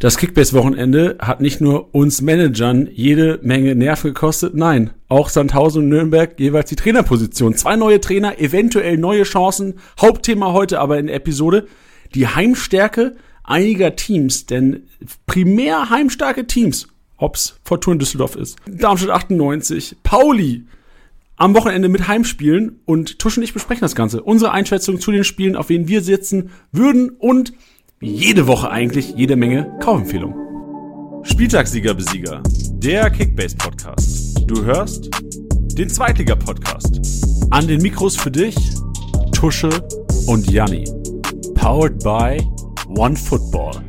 Das Kickbase-Wochenende hat nicht nur uns Managern jede Menge Nerven gekostet, nein, auch Sandhausen und Nürnberg jeweils die Trainerposition. Zwei neue Trainer, eventuell neue Chancen. Hauptthema heute aber in der Episode die Heimstärke einiger Teams, denn primär heimstarke Teams, ob's Fortuna Düsseldorf ist, Darmstadt 98, Pauli, am Wochenende mit Heimspielen und Tusch und ich besprechen das Ganze. Unsere Einschätzung zu den Spielen, auf wen wir sitzen würden und jede Woche eigentlich jede Menge Kaufempfehlungen. Spieltagssieger-Besieger, der Kickbase-Podcast. Du hörst den Zweitliga-Podcast. An den Mikros für dich Tusche und Janni. Powered by OneFootball.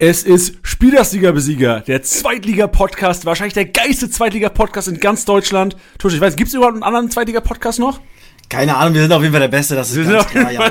Es ist Spielersieger-Besieger, der Zweitliga-Podcast, wahrscheinlich der geilste Zweitliga-Podcast in ganz Deutschland. Tusche, ich weiß, gibt es überhaupt einen anderen Zweitliga-Podcast noch? Keine Ahnung, wir sind auf jeden Fall der Beste, das ist ganz klar, ja.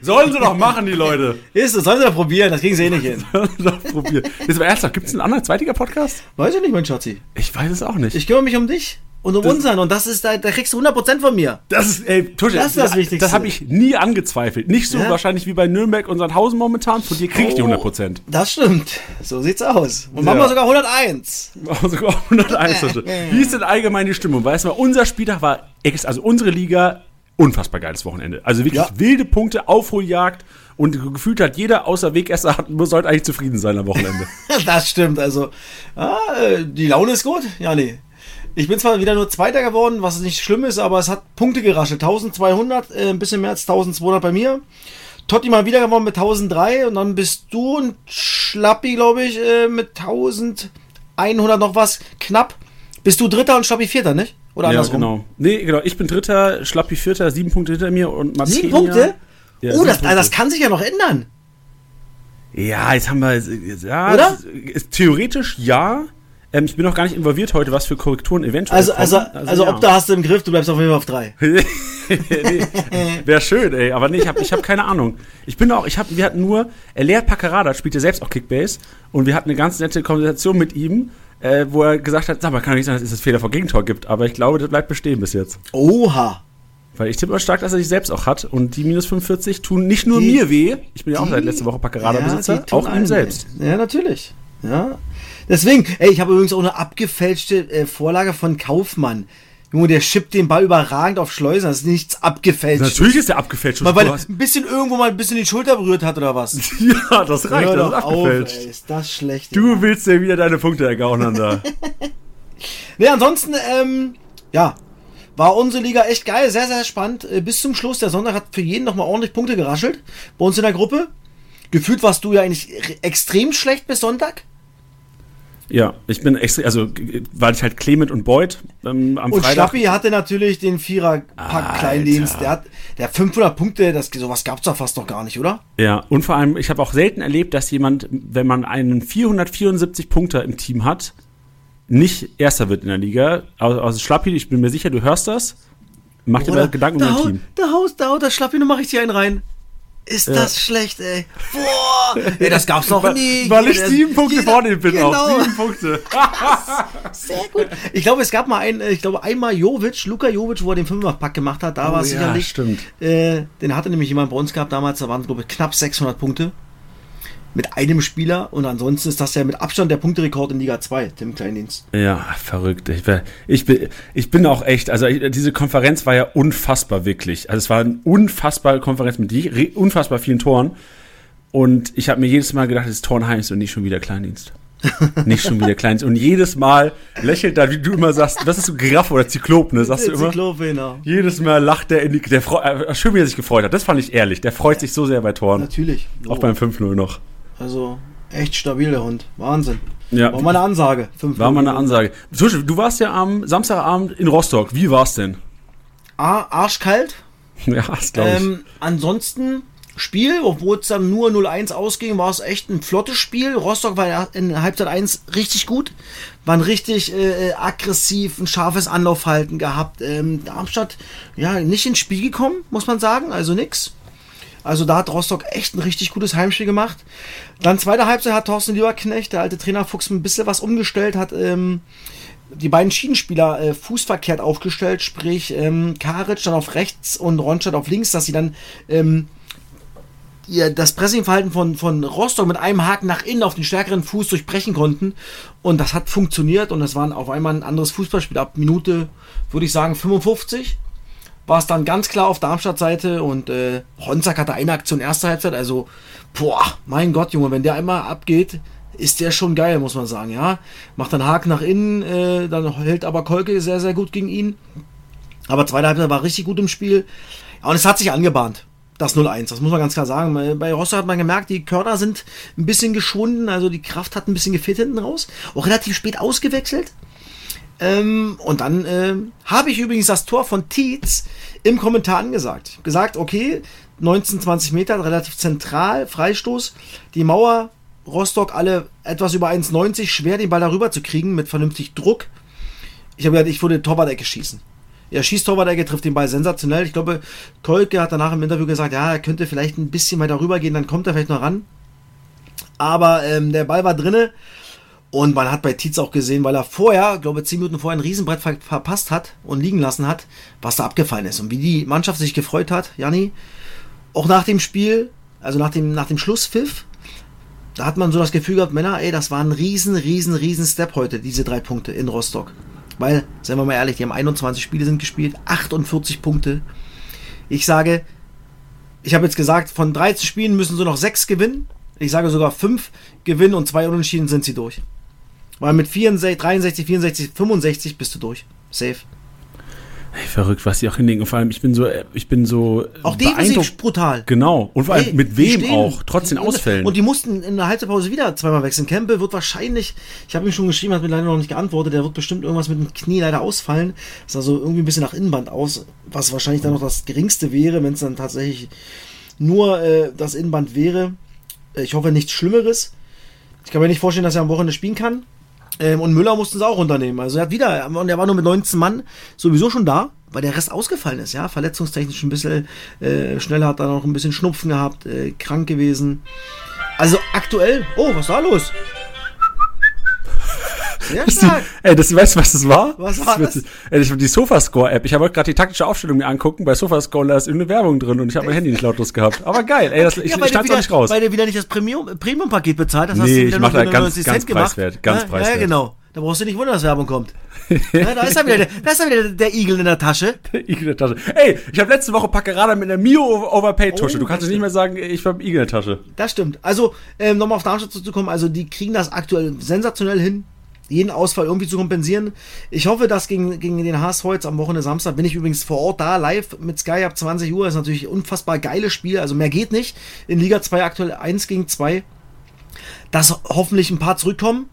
Sollen sie doch machen, die Leute. Ist, sollen sie doch probieren, das kriegen sie eh nicht hin. Sollen sie doch probieren. Jetzt mal ernsthaft, gibt es einen anderen Zweitliga-Podcast? Weiß ich nicht, mein Schatzi. Ich weiß es auch nicht. Ich kümmere mich um dich und um Das- unseren und das ist, da, da kriegst du 100% von mir. Das ist, ey, Tusche, Das ist das Wichtigste. Das habe ich nie angezweifelt. Nicht so Ja? wahrscheinlich wie bei Nürnberg und Sandhausen momentan. Von dir krieg ich die 100%. Das stimmt. So sieht's aus. Und Ja. machen wir sogar 101. Oh, sogar 101. Tusche. Wie ist denn allgemein die Stimmung? Weißt du mal, unser Spieltag war, also unsere Liga, unfassbar geiles Wochenende. Also wirklich Ja. wilde Punkte, Aufholjagd und gefühlt hat jeder außer Wegesser hat, sollte eigentlich zufrieden sein am Wochenende. Das stimmt, also. Ah, äh, die Laune ist gut. Ja, nee. Ich bin zwar wieder nur Zweiter geworden, was nicht schlimm ist, aber es hat Punkte geraschelt. 1200, äh, ein bisschen mehr als 1200 bei mir. Totti mal wieder gewonnen mit 1003 und dann bist du und Schlappi, glaube ich, äh, mit 1100 noch was knapp. Bist du Dritter und Schlappi Vierter, nicht? Oder ja, andersrum? genau. Nee, genau. Ich bin Dritter, Schlappi Vierter, sieben Punkte hinter mir und Martinia. Sieben Punkte? Ja, oh, sieben das, Punkte. das kann sich ja noch ändern. Ja, jetzt haben wir. Ja, Oder? es Ist, theoretisch ja. Ähm, ich bin noch gar nicht involviert heute, was für Korrekturen eventuell Also, also, kommen. also, ja. ob da hast du im Griff, du bleibst auf jeden Fall auf drei. nee, Wäre schön, ey. Aber nee, ich habe ich hab keine Ahnung. Ich bin auch, ich hab, wir hatten nur, äh, Lea Packerada spielt ja selbst auch Kickbase und wir hatten eine ganz nette Konversation mit ihm, äh, wo er gesagt hat, sag mal, kann doch nicht sein, dass es das Fehler vor Gegentor gibt, aber ich glaube, das bleibt bestehen bis jetzt. Oha. Weil ich tippe mal stark, dass er sich selbst auch hat und die minus 45 tun nicht nur Die- mir weh, ich bin ja auch die- seit letzter Woche Packerada-Besitzer, tun auch ihm selbst. weh. Ja, natürlich. Ja. Deswegen, ey, ich habe übrigens auch eine abgefälschte äh, Vorlage von Kaufmann. Junge, der schippt den Ball überragend auf Schleusen. Das ist nichts abgefälscht. Natürlich ist der abgefälscht. Mal, weil er ein bisschen irgendwo mal ein bisschen die Schulter berührt hat oder was. ja, das reicht, Hör das ist doch auf, abgefälscht. ey, ist das schlecht. Du willst dir wieder deine Punkte ergaunern da. Ne, ansonsten, ähm, ja, war unsere Liga echt geil, sehr, sehr spannend. Äh, bis zum Schluss, der Sonntag hat für jeden nochmal ordentlich Punkte geraschelt. Bei uns in der Gruppe. Gefühlt warst du ja eigentlich re- extrem schlecht bis Sonntag. Ja, ich bin extra, also, weil ich halt Clement und Boyd ähm, am Und Freitag. Schlappi hatte natürlich den Vierer-Pack-Kleindienst. Der hat der hat 500 Punkte, das, sowas gab's doch fast noch gar nicht, oder? Ja, und vor allem, ich habe auch selten erlebt, dass jemand, wenn man einen 474 Punkter im Team hat, nicht Erster wird in der Liga. Also, also Schlappi, ich bin mir sicher, du hörst das. Mach dir mal Gedanken um da dein haut, Team. Da haut, da haut der Schlappi noch mal richtig einen rein. Ist das schlecht, ey. Boah, ey, das gab's noch nie. Weil ich sieben Punkte jeder- vor dir bin genau. auch. Sieben Punkte. Sehr gut. Ich glaube, es gab mal einen, äh, ich glaube einmal Jovic, Luka Jovic, wo er den Fünferpack gemacht hat, da Oh war es ja, sicherlich. stimmt. Äh, den hatte nämlich jemand bei uns gehabt damals, da waren glaube ich knapp 600 Punkte. Mit einem Spieler und ansonsten ist das ja mit Abstand der Punkterekord in Liga 2, Tim Kleindienst. Ja, verrückt. Ich, wär- ich, bin, ich bin auch echt, also ich, diese Konferenz war ja unfassbar, wirklich. Also es war eine unfassbare Konferenz mit je- unfassbar vielen Toren. Und ich habe mir jedes Mal gedacht, es ist Tornheims und nicht schon wieder Kleindienst. nicht schon wieder Kleindienst. Und jedes Mal lächelt da, wie du immer sagst, was ist so Giraffe oder Zyklop, ne? Sagst du immer? Zyklope, genau. Jedes Mal lacht der in die, der freu, äh, schön, wie er sich gefreut hat. Das fand ich ehrlich. Der freut sich so sehr bei Toren. Natürlich. Auch beim 5-0 noch. Also, echt stabil, der Hund. Wahnsinn. Ja. War mal eine Ansage. Fünf War mal eine. Ansage. Du warst ja am Samstagabend in Rostock. Wie war's denn? A- Arschkalt. Ja, das glaube ich. Ähm, ansonsten Spiel, obwohl es dann nur 0-1 ausging, war es echt ein flottes Spiel. Rostock war ja in Halbzeit 1 richtig gut, waren richtig äh, äh, aggressiv, ein scharfes Anlaufhalten gehabt. Ähm, Darmstadt, ja, nicht ins Spiel gekommen, muss man sagen, also nix. Also da hat Rostock echt ein richtig gutes Heimspiel gemacht. Dann zweite Halbzeit hat Thorsten Lieberknecht, der alte Trainer Fuchs, ein bisschen was umgestellt, hat ähm, die beiden Schienenspieler äh, fußverkehrt aufgestellt, sprich ähm, Karic dann auf rechts und Ronstadt auf links, dass sie dann ähm, ihr das Pressingverhalten von, von Rostock mit einem Haken nach innen auf den stärkeren Fuß durchbrechen konnten. Und das hat funktioniert und es war auf einmal ein anderes Fußballspiel. Ab Minute, würde ich sagen, 55 war es dann ganz klar auf Darmstadt-Seite und äh, Honsack hatte eine Aktion erste Halbzeit. Also, boah, mein Gott, Junge, wenn der einmal abgeht, ist der schon geil, muss man sagen, ja. Macht dann Haken nach innen, äh, dann hält aber Kolke sehr, sehr gut gegen ihn. Aber zweite Halbzeit war richtig gut im Spiel. Und es hat sich angebahnt. Das 0-1, das muss man ganz klar sagen. Bei Rostock hat man gemerkt, die Körner sind ein bisschen geschwunden, also die Kraft hat ein bisschen gefehlt hinten raus. Auch relativ spät ausgewechselt. Ähm, und dann äh, habe ich übrigens das Tor von Tietz im Kommentar angesagt. Gesagt, okay, 19, 20 Meter, relativ zentral, Freistoß. Die Mauer, Rostock alle etwas über 1,90, schwer den Ball darüber zu kriegen mit vernünftig Druck. Ich habe gesagt, ich würde Torwart-Ecke schießen. Er schießt Torwart-Ecke, trifft den Ball sensationell. Ich glaube, Kolke hat danach im Interview gesagt, ja, er könnte vielleicht ein bisschen weiter rüber gehen, dann kommt er vielleicht noch ran. Aber ähm, der Ball war drinne. Und man hat bei Tietz auch gesehen, weil er vorher, glaube zehn Minuten vorher ein Riesenbrett ver verpasst hat und liegen lassen hat, was da abgefallen ist. Und wie die Mannschaft sich gefreut hat, Janni, auch nach dem Spiel, also nach dem, nach dem Schlusspfiff, da hat man so das Gefühl gehabt, Männer, ey, das war ein riesen, riesen, riesen Step heute, diese drei Punkte in Rostock. Weil, seien wir mal ehrlich, die haben 21 Spiele sind gespielt, 48 Punkte. Ich sage, ich habe jetzt gesagt, von 13 Spielen müssen sie noch 6 gewinnen. Ich sage sogar 5 gewinnen und 2 Unentschieden sind sie durch. Weil mit 64, 63, 64, 65 bist du durch. Safe. Ey, verrückt, was sie auch hinlegen. Und vor allem, ich bin so, ich bin so. Auch defensiv brutal. Genau. Und vor allem Ey, mit wem auch, trotz den Ausfällen. Und die mussten in der Halbzeitpause wieder zweimal wechseln. Campbell wird wahrscheinlich, ich habe ihm schon geschrieben, hat mir leider noch nicht geantwortet, der wird bestimmt irgendwas mit dem Knie leider ausfallen. Das sah so irgendwie ein bisschen nach Innenband aus, was wahrscheinlich dann noch das geringste wäre, wenn es dann tatsächlich nur äh, das Innenband wäre. Ich hoffe nichts Schlimmeres. Ich kann mir nicht vorstellen, dass er am Wochenende spielen kann. Ähm, und Müller mussten sie auch runternehmen. Also er hat wieder, und er war nur mit 19 Mann sowieso schon da, weil der Rest ausgefallen ist, ja. Verletzungstechnisch ein bisschen äh, schneller, hat er noch ein bisschen Schnupfen gehabt, äh, krank gewesen. Also aktuell, oh, was da los? Sehr stark. Die, ey, das, weißt du, was das war? Was war das? das? Ey, die Sofascore-App. Ich habe gerade die taktische Aufstellung mir angucken. Bei Sofascore, da ist irgendeine Werbung drin und ich habe mein Handy nicht lautlos gehabt. Aber geil, ey, das, ich, ja, ich schneid's auch nicht raus. Weil du wieder nicht das Premium-Paket Premium bezahlt hast, nee, hast du wieder ich mach da ganz, ganz preiswert. Ganz ja, preiswert. Ja, genau. Da brauchst du nicht wundern, dass Werbung kommt. ja, da ist er wieder, der, da ist er wieder der Igel in der Tasche. Der Igel in der Tasche. Ey, ich habe letzte Woche Packerada mit einer Mio Overpaid Tasche. Oh, du kannst nicht mehr sagen, ich habe Igel in der Tasche. Das stimmt. Also, ähm, nochmal auf Darmstadt zu kommen, also die kriegen das aktuell sensationell hin jeden Ausfall irgendwie zu kompensieren. Ich hoffe, dass gegen, gegen den HSV jetzt am Wochenende Samstag bin ich übrigens vor Ort da, live mit Sky ab 20 Uhr. Das ist natürlich ein unfassbar geiles Spiel. Also mehr geht nicht. In Liga 2 aktuell 1 gegen 2. Dass hoffentlich ein paar zurückkommen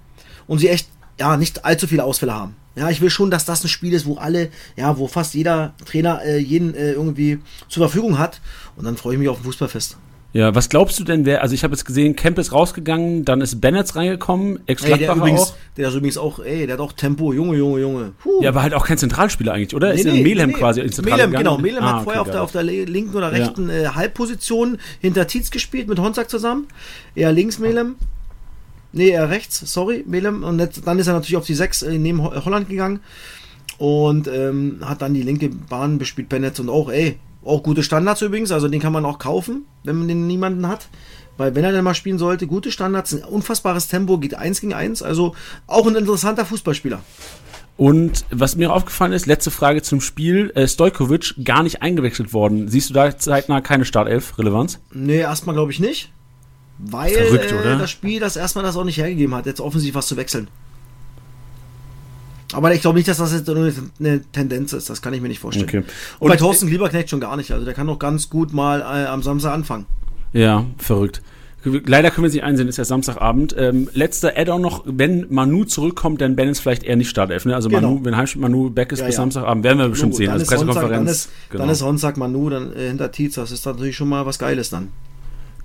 und sie echt ja nicht allzu viele Ausfälle haben. Ja, ich will schon, dass das ein Spiel ist, wo alle, ja, wo fast jeder Trainer äh, jeden äh, irgendwie zur Verfügung hat. Und dann freue ich mich auf ein Fußballfest. Ja, was glaubst du denn, wer, also ich habe jetzt gesehen, Kemp ist rausgegangen, dann ist Bennett reingekommen, ex ey, der, übrigens, auch. der ist übrigens auch, ey, der hat auch Tempo, Junge, Junge, Junge. Puh. Ja, aber halt auch kein Zentralspieler eigentlich, oder? Nee, ist nee, Melem nee. quasi ins Zentrale Melem, genau, Melem ah, hat vorher okay, auf, der, auf der linken oder rechten ja. äh, Halbposition hinter Tietz gespielt, mit Honsack zusammen. Er links Melem. Nee, er rechts, sorry, Melem. Und jetzt, dann ist er natürlich auf die 6 äh, neben Holland gegangen und ähm, hat dann die linke Bahn bespielt, Bennett und auch, ey, auch gute Standards übrigens, also den kann man auch kaufen, wenn man den niemanden hat. Weil wenn er denn mal spielen sollte, gute Standards, ein unfassbares Tempo, geht 1 gegen 1, also auch ein interessanter Fußballspieler. Und was mir aufgefallen ist, letzte Frage zum Spiel, äh, Stojkovic gar nicht eingewechselt worden. Siehst du da zeitnah keine Startelf-Relevanz? Nee, erstmal glaube ich nicht. Weil Verrückt, äh, das Spiel das erstmal das auch nicht hergegeben hat, jetzt offensiv was zu wechseln. Aber ich glaube nicht, dass das jetzt nur eine Tendenz ist. Das kann ich mir nicht vorstellen. Okay. Und, Und bei Thorsten Lieberknecht schon gar nicht. Also der kann doch ganz gut mal äh, am Samstag anfangen. Ja, verrückt. Leider können wir es nicht einsehen, ist ja Samstagabend. Ähm, letzter Add-on noch, wenn Manu zurückkommt, dann Ben ist vielleicht eher nicht Startelf. Ne? Also genau. Manu, wenn Heimspiel Manu back ist ja, bis ja. Samstagabend, werden wir bestimmt Logo, sehen. Also Pressekonferenz. Dann ist, genau. dann ist Sonntag Manu dann äh, hinter Tietz. Das ist natürlich schon mal was Geiles dann.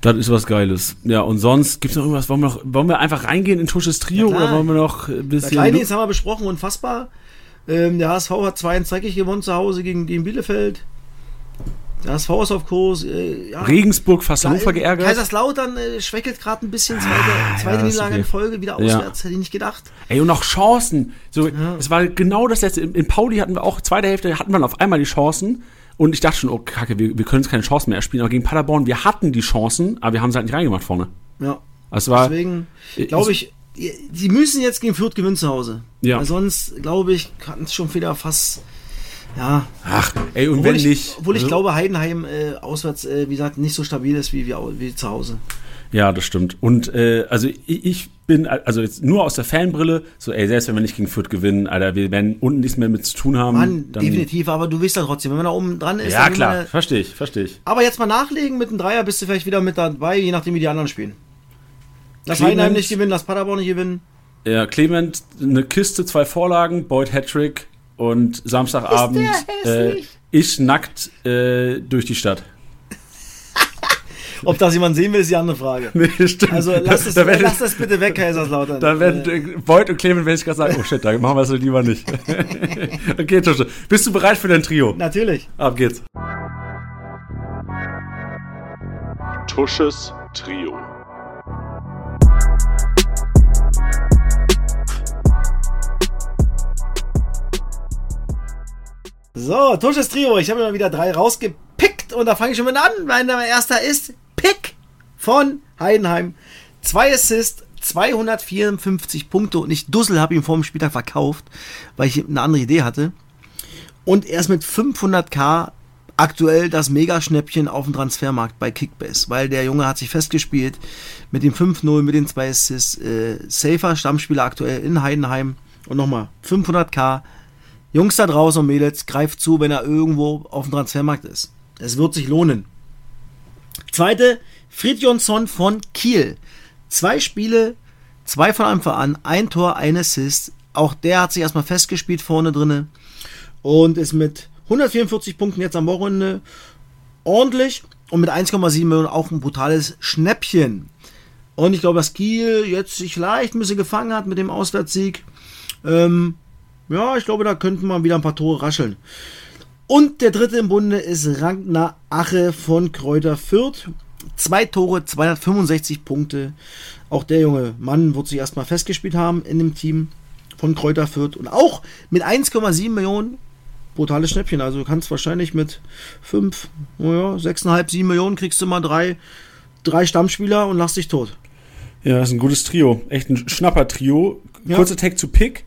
Das ist was Geiles. Ja, und sonst gibt es noch irgendwas? Wollen wir, noch, wollen wir einfach reingehen in Tusches Trio ja, oder wollen wir noch ein bisschen. Kleine, haben wir besprochen, unfassbar. Ähm, der HSV hat 2 1 dreckig gewonnen zu Hause gegen, gegen Bielefeld. Der HSV ist auf Kurs. Äh, ja. Regensburg fast Hannover geärgert. Kaiserslautern äh, schwächelt gerade ein bisschen. Zweite, ah, zweite ja, Niederlage okay. in Folge, wieder auswärts. Ja. Hätte ich nicht gedacht. Ey, und noch Chancen. So, Es war genau das letzte. In Pauli hatten wir auch, zweite Hälfte hatten wir auf einmal die Chancen. Und ich dachte schon, oh Kacke, wir, wir können jetzt keine Chance mehr erspielen. Aber gegen Paderborn, wir hatten die Chancen, aber wir haben sie halt nicht reingemacht vorne. Ja. Es war, Deswegen glaube ich, sie müssen jetzt gegen Fürth gewinnen zu Hause. Ja. Weil sonst, glaube ich, kann es schon wieder fast. Ja. ach, ey, und Obwohl wenn ich, nicht. obwohl ich also- glaube, Heidenheim äh, auswärts, äh, wie gesagt, nicht so stabil ist wie, wie, wie zu Hause. Ja, das stimmt. Und äh, also ich, ich bin, also jetzt nur aus der Fanbrille, so, ey, selbst wenn wir nicht gegen Fürth gewinnen, Alter, wir werden unten nichts mehr mit zu tun haben. Mann, dann- definitiv, aber du weißt ja trotzdem, wenn man da oben dran ist. Ja, dann klar, man- verstehe ich, verstehe ich. Aber jetzt mal nachlegen mit einem Dreier, bist du vielleicht wieder mit dabei, je nachdem, wie die anderen spielen. Lass Heidenheim nicht gewinnen, lass Paderborn nicht gewinnen. Ja, Clement, eine Kiste, zwei Vorlagen, Boyd Hattrick und Samstagabend äh, ich nackt äh, durch die Stadt. Ob das jemand sehen will, ist die andere Frage. Nee, stimmt. Also lass das, da werden, lass das bitte weg, Kaiserslautern. da werden Äh, Boyd und Clement, wenn ich gerade sagen, oh shit, da machen wir es lieber nicht. okay, Tusche, bist du bereit für dein Trio? Natürlich. Ab geht's. Tusches Trio. So, Tusches Trio. Ich habe mal wieder drei rausgepickt und da fange ich schon mit an. Mein erster ist Pick von Heidenheim. Zwei Assists, 254 Punkte und ich Dussel habe ihn vor dem Spieltag verkauft, weil ich eine andere Idee hatte. Und er ist mit 500k aktuell das Mega-Schnäppchen auf dem Transfermarkt bei Kickbase, weil der Junge hat sich festgespielt mit dem 5-0, mit den zwei Assists. Äh, safer Stammspieler aktuell in Heidenheim. Und nochmal 500k. Jungs da draußen und Mädels, greift zu, wenn er irgendwo auf dem Transfermarkt ist. Es wird sich lohnen. Zweite, Fridjonsson von Kiel. Zwei Spiele, zwei von Anfang an, ein Tor, ein Assist. Auch der hat sich erstmal festgespielt vorne drinne und ist mit 144 Punkten jetzt am Wochenende ordentlich und mit 1,7 Millionen auch ein brutales Schnäppchen. Und ich glaube, dass Kiel jetzt sich vielleicht ein bisschen gefangen hat mit dem Auswärtssieg. Ähm, ja, ich glaube, da könnten man wieder ein paar Tore rascheln. Und der dritte im Bunde ist Ragnar Ache von Kräuter Fürth. Zwei Tore, 265 Punkte. Auch der junge Mann wird sich erstmal festgespielt haben in dem Team von Kräuter Fürth. Und auch mit 1,7 Millionen brutales Schnäppchen. Also du kannst wahrscheinlich mit 5, naja, 6,5, 7 Millionen kriegst du mal drei, drei Stammspieler und lass dich tot. Ja, das ist ein gutes Trio. Echt ein Schnapper-Trio. Ja. Kurzer Take zu Pick.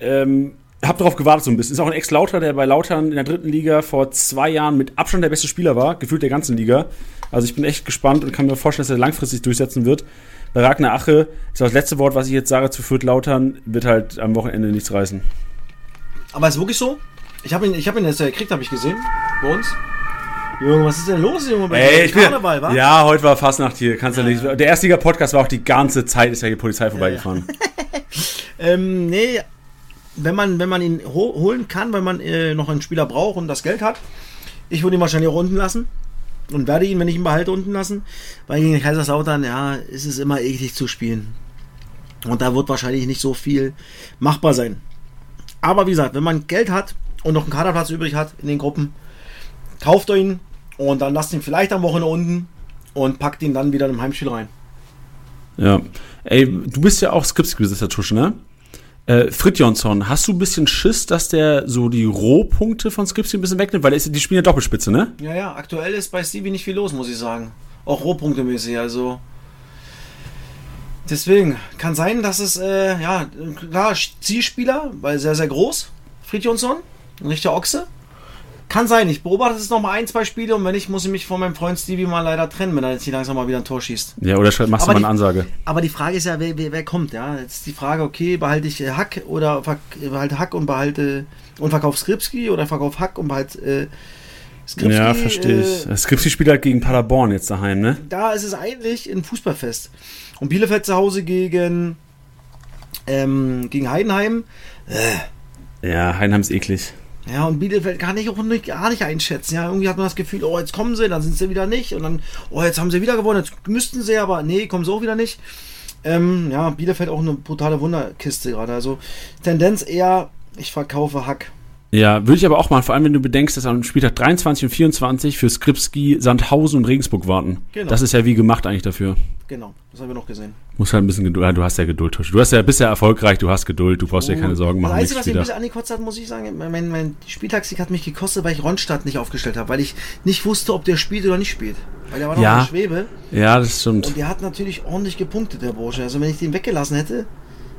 Ähm, hab darauf gewartet so ein bisschen. Ist auch ein Ex-Lauter, der bei Lautern in der dritten Liga vor zwei Jahren mit Abstand der beste Spieler war, gefühlt der ganzen Liga. Also ich bin echt gespannt und kann mir vorstellen, dass er langfristig durchsetzen wird. Bei Ragnar Ache ist das letzte Wort, was ich jetzt sage zu Fürth Lautern, wird halt am Wochenende nichts reißen. Aber ist wirklich so? Ich habe ihn, ich habe ihn jetzt ja gekriegt, habe ich gesehen. Bei uns. Junge, was ist denn los, Junge? Bei Ey, ich bin, Karneval, wa? ja, heute war Fastnacht hier, kannst ja nicht. Der Erstliga-Podcast war auch die ganze Zeit, ist ja hier Polizei vorbeigefahren. Ähm, nee, wenn man, wenn man ihn ho holen kann, wenn man äh, noch einen Spieler braucht und das Geld hat, ich würde ihn wahrscheinlich auch unten lassen. Und werde ihn, wenn ich ihn behalte, unten lassen. Weil gegen Kaiserslautern, ja, ist es immer eklig zu spielen. Und da wird wahrscheinlich nicht so viel machbar sein. Aber wie gesagt, wenn man Geld hat und noch einen Kaderplatz übrig hat in den Gruppen, kauft euch ihn und dann lasst ihn vielleicht am Wochenende unten und packt ihn dann wieder im Heimspiel rein. Ja. Ey, du bist ja auch Skriptbesitzer, Tusche, ne? Äh, Fridjonsson, hast du ein bisschen Schiss, dass der so die Rohpunkte von Skripsi ein bisschen wegnimmt? Weil ist, die spielen ja Doppelspitze, ne? Ja, ja, aktuell ist bei Stevie nicht viel los, muss ich sagen. Auch rohpunktemäßig, also. Deswegen, kann sein, dass es, äh, ja, klar, Zielspieler, weil sehr, sehr groß, Fridjonsson, ein richtiger Ochse. Kann sein, ich beobachte es noch mal ein, zwei Spiele und wenn nicht, muss ich mich von meinem Freund Stevie mal leider trennen, wenn er jetzt hier langsam mal wieder ein Tor schießt. Ja, oder machst Aber du mal die- eine Ansage. Aber die Frage ist ja, wer, wer, wer kommt, ja? Jetzt ist die Frage, okay, behalte ich äh, Hack oder behalte Hack und behalte und verkauf Skripski oder verkauf Hack und behalte äh, Skripski. Ja, verstehe ich. Äh, Skripsi spielt halt gegen Paderborn jetzt daheim, ne? da ist es eigentlich ein Fußballfest. Und Bielefeld zu Hause gegen, ähm, gegen Heidenheim. Ja, Heidenheim ist eklig. Ja, und Bielefeld kann ich auch nicht, gar nicht einschätzen. Ja, irgendwie hat man das Gefühl, oh, jetzt kommen sie, dann sind sie wieder nicht. Und dann, oh, jetzt haben sie wieder gewonnen, jetzt müssten sie, aber nee, kommen sie auch wieder nicht. Ähm, ja, Bielefeld auch eine brutale Wunderkiste gerade. Also Tendenz eher, ich verkaufe Hack. Ja, würde ich aber auch mal, vor allem wenn du bedenkst, dass am Spieltag 23 und 24 für Skripski, Sandhausen und Regensburg warten. Genau. Das ist ja wie gemacht eigentlich dafür. Genau, das haben wir noch gesehen. Muss halt ein bisschen Geduld, ja, du hast ja Geduld, Tusch. Du hast ja, bist ja erfolgreich, du hast Geduld, du brauchst dir keine Sorgen machen. Das Einzige, was mich ein bisschen angekotzt hat, muss ich sagen, mein, mein Spieltagssieg hat mich gekostet, weil ich Ronstadt nicht aufgestellt habe, weil ich nicht wusste, ob der spielt oder nicht spielt. Weil der war noch Ja. in der Schwebe Ja, das stimmt. und der hat natürlich ordentlich gepunktet, der Bursche. Also wenn ich den weggelassen hätte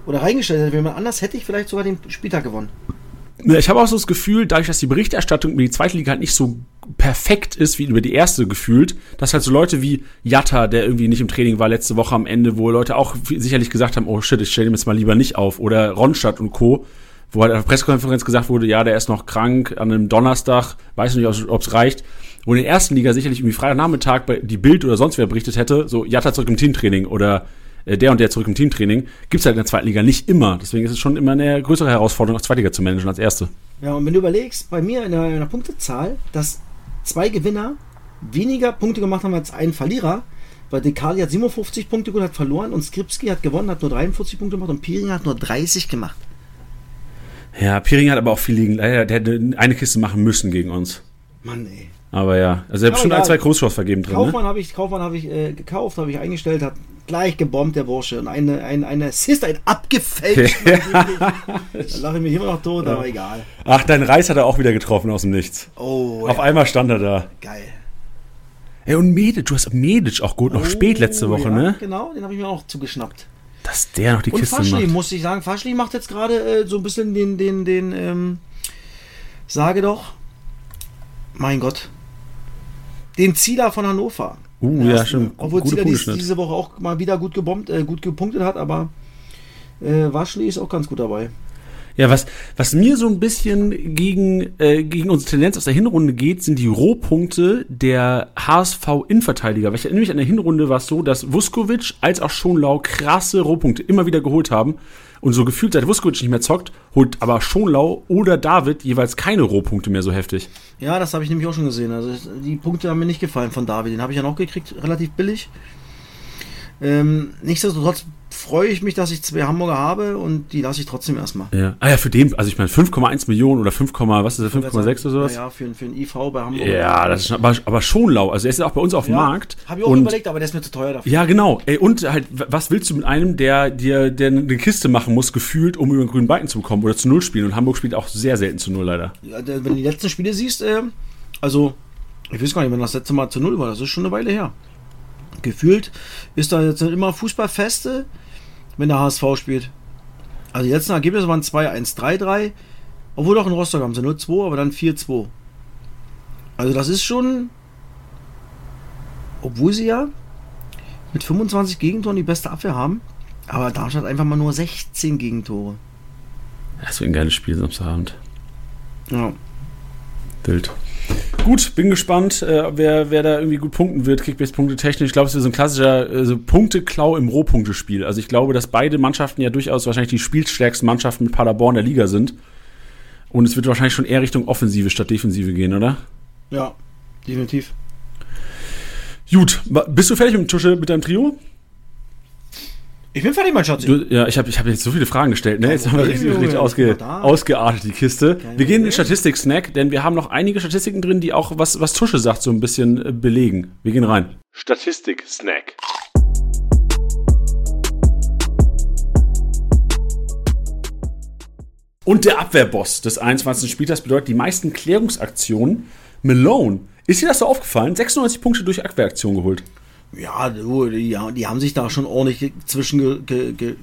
oder reingestellt hätte, jemand anders, hätte ich vielleicht sogar den Spieltag gewonnen. Ja, Ich habe auch so das Gefühl, dadurch, dass die Berichterstattung über die zweite Liga halt nicht so perfekt ist wie über die erste gefühlt, dass halt so Leute wie Jatta, der irgendwie nicht im Training war letzte Woche am Ende, wo Leute auch sicherlich gesagt haben, oh shit, ich stelle ihm jetzt mal lieber nicht auf, oder Ronstadt und Co., wo halt auf der Pressekonferenz gesagt wurde, ja, der ist noch krank an einem Donnerstag, weiß nicht, ob es reicht. Wo in der ersten Liga sicherlich irgendwie Freitagnachmittag bei die Bild oder sonst wer berichtet hätte, so Jatta zurück im Teamtraining oder äh, der und der zurück im Teamtraining, gibt's halt in der zweiten Liga nicht immer. Deswegen ist es schon immer eine größere Herausforderung, auch zweite Liga zu managen als erste. Ja, und wenn du überlegst, bei mir in der, in der Punktezahl, dass zwei Gewinner weniger Punkte gemacht haben als ein Verlierer, weil Dekali hat 57 Punkte gut, hat verloren und Skripski hat gewonnen, hat nur 43 Punkte gemacht und Pieringer hat nur 30 gemacht. Ja, Piering hat aber auch viel liegen. Leider, der hätte eine Kiste machen müssen gegen uns. Mann, ey. Aber ja, also er hat schon ein, zwei Großschuss vergeben drin. Ne? Kaufmann habe ich, Kaufmann habe ich äh, gekauft, habe ich eingestellt, hat gleich gebombt, der Bursche. Und eine, eine, eine Assist, ein abgefälscht. da lache ich mich immer noch tot, aber egal. Ach, dein Reis hat er auch wieder getroffen aus dem Nichts. Oh, Auf ja, einmal stand er da. geil. Ey, und Medic, du hast Medic auch gut, noch spät letzte Woche, Oh, ja, ne? Genau, den habe ich mir auch zugeschnappt. Dass der noch die Und Kiste Faschli, macht. muss ich sagen. Faschli macht jetzt gerade äh, so ein bisschen den, den, den, ähm, sage doch, mein Gott, den Zieler von Hannover. Uh, Ja, schon. Obwohl Zieler dies, diese Woche auch mal wieder gut gebombt, äh, gut gepunktet hat, aber äh, Waschli ist auch ganz gut dabei. Ja, was, was mir so ein bisschen gegen, äh, gegen unsere Tendenz aus der Hinrunde geht, sind die Rohpunkte der HSV-Innenverteidiger. Weil ich erinnere mich an der Hinrunde war es so, dass Vuskovic als auch Schonlau krasse Rohpunkte immer wieder geholt haben. Und so gefühlt, seit Vuskovic nicht mehr zockt, holt aber Schonlau oder David jeweils keine Rohpunkte mehr so heftig. Ja, das habe ich nämlich auch schon gesehen. Also die Punkte haben mir nicht gefallen von David. Den habe ich ja noch gekriegt, relativ billig. Ähm, nichtsdestotrotz freue ich mich, dass ich zwei Hamburger habe und die lasse ich trotzdem erstmal. Ja. Ah ja, für den, also ich meine 5,1 Millionen oder 5, was ist das, 5,6 oder sowas? Ja, ja für, für einen IV bei Hamburg. Ja, das ist aber, aber Schonlau, also er ist ja auch bei uns auf dem Markt. Habe ich auch und überlegt, aber der ist mir zu teuer dafür. Ja, genau. Ey, und halt, was willst du mit einem, der dir der eine Kiste machen muss, gefühlt, um über den grünen Balken zu bekommen oder zu Null spielen? Und Hamburg spielt auch sehr selten zu Null, leider. Ja, wenn du die letzten Spiele siehst, äh, also ich weiß gar nicht, wenn das letzte Mal zu Null war, das ist schon eine Weile her. Gefühlt ist da jetzt immer Fußballfeste, wenn der HSV spielt. Also die letzten Ergebnisse waren 2-1, 3-3, obwohl doch in Rostock haben sie 0-2, aber dann 4-2. Also das ist schon, obwohl sie ja mit 25 Gegentoren die beste Abwehr haben, aber Darmstadt einfach mal nur 16 Gegentore. Das wird ein geiles Spiel Samstagabend. Ja. Wild. Gut, bin gespannt, äh, wer, wer da irgendwie gut punkten wird, Kickbase-Punkte technisch. Ich glaube, es ist so ein klassischer äh, so Punkteklau im Rohpunktespiel. Also ich glaube, dass beide Mannschaften ja durchaus wahrscheinlich die spielstärksten Mannschaften mit Paderborn der Liga sind. Und es wird wahrscheinlich schon eher Richtung Offensive statt Defensive gehen, oder? Ja, definitiv. Gut, bist du fertig mit dem Tusche mit deinem Trio? Ich bin fertig, mein Schatz. Du, ja, ich habe ich hab jetzt so viele Fragen gestellt. Ne? Jetzt haben wir richtig, richtig Ich ausge, ausgeartet, die Kiste. Wir gehen in den. Statistik-Snack, denn wir haben noch einige Statistiken drin, die auch, was, was Tusche sagt, so ein bisschen äh, belegen. Wir gehen rein. Statistik-Snack. Und der Abwehrboss des 21. Spieltags bedeutet die meisten Klärungsaktionen. Malone. Ist dir das so aufgefallen? 96 Punkte durch Abwehraktion geholt. Ja, die, die haben sich da schon ordentlich zwischen ge, ge,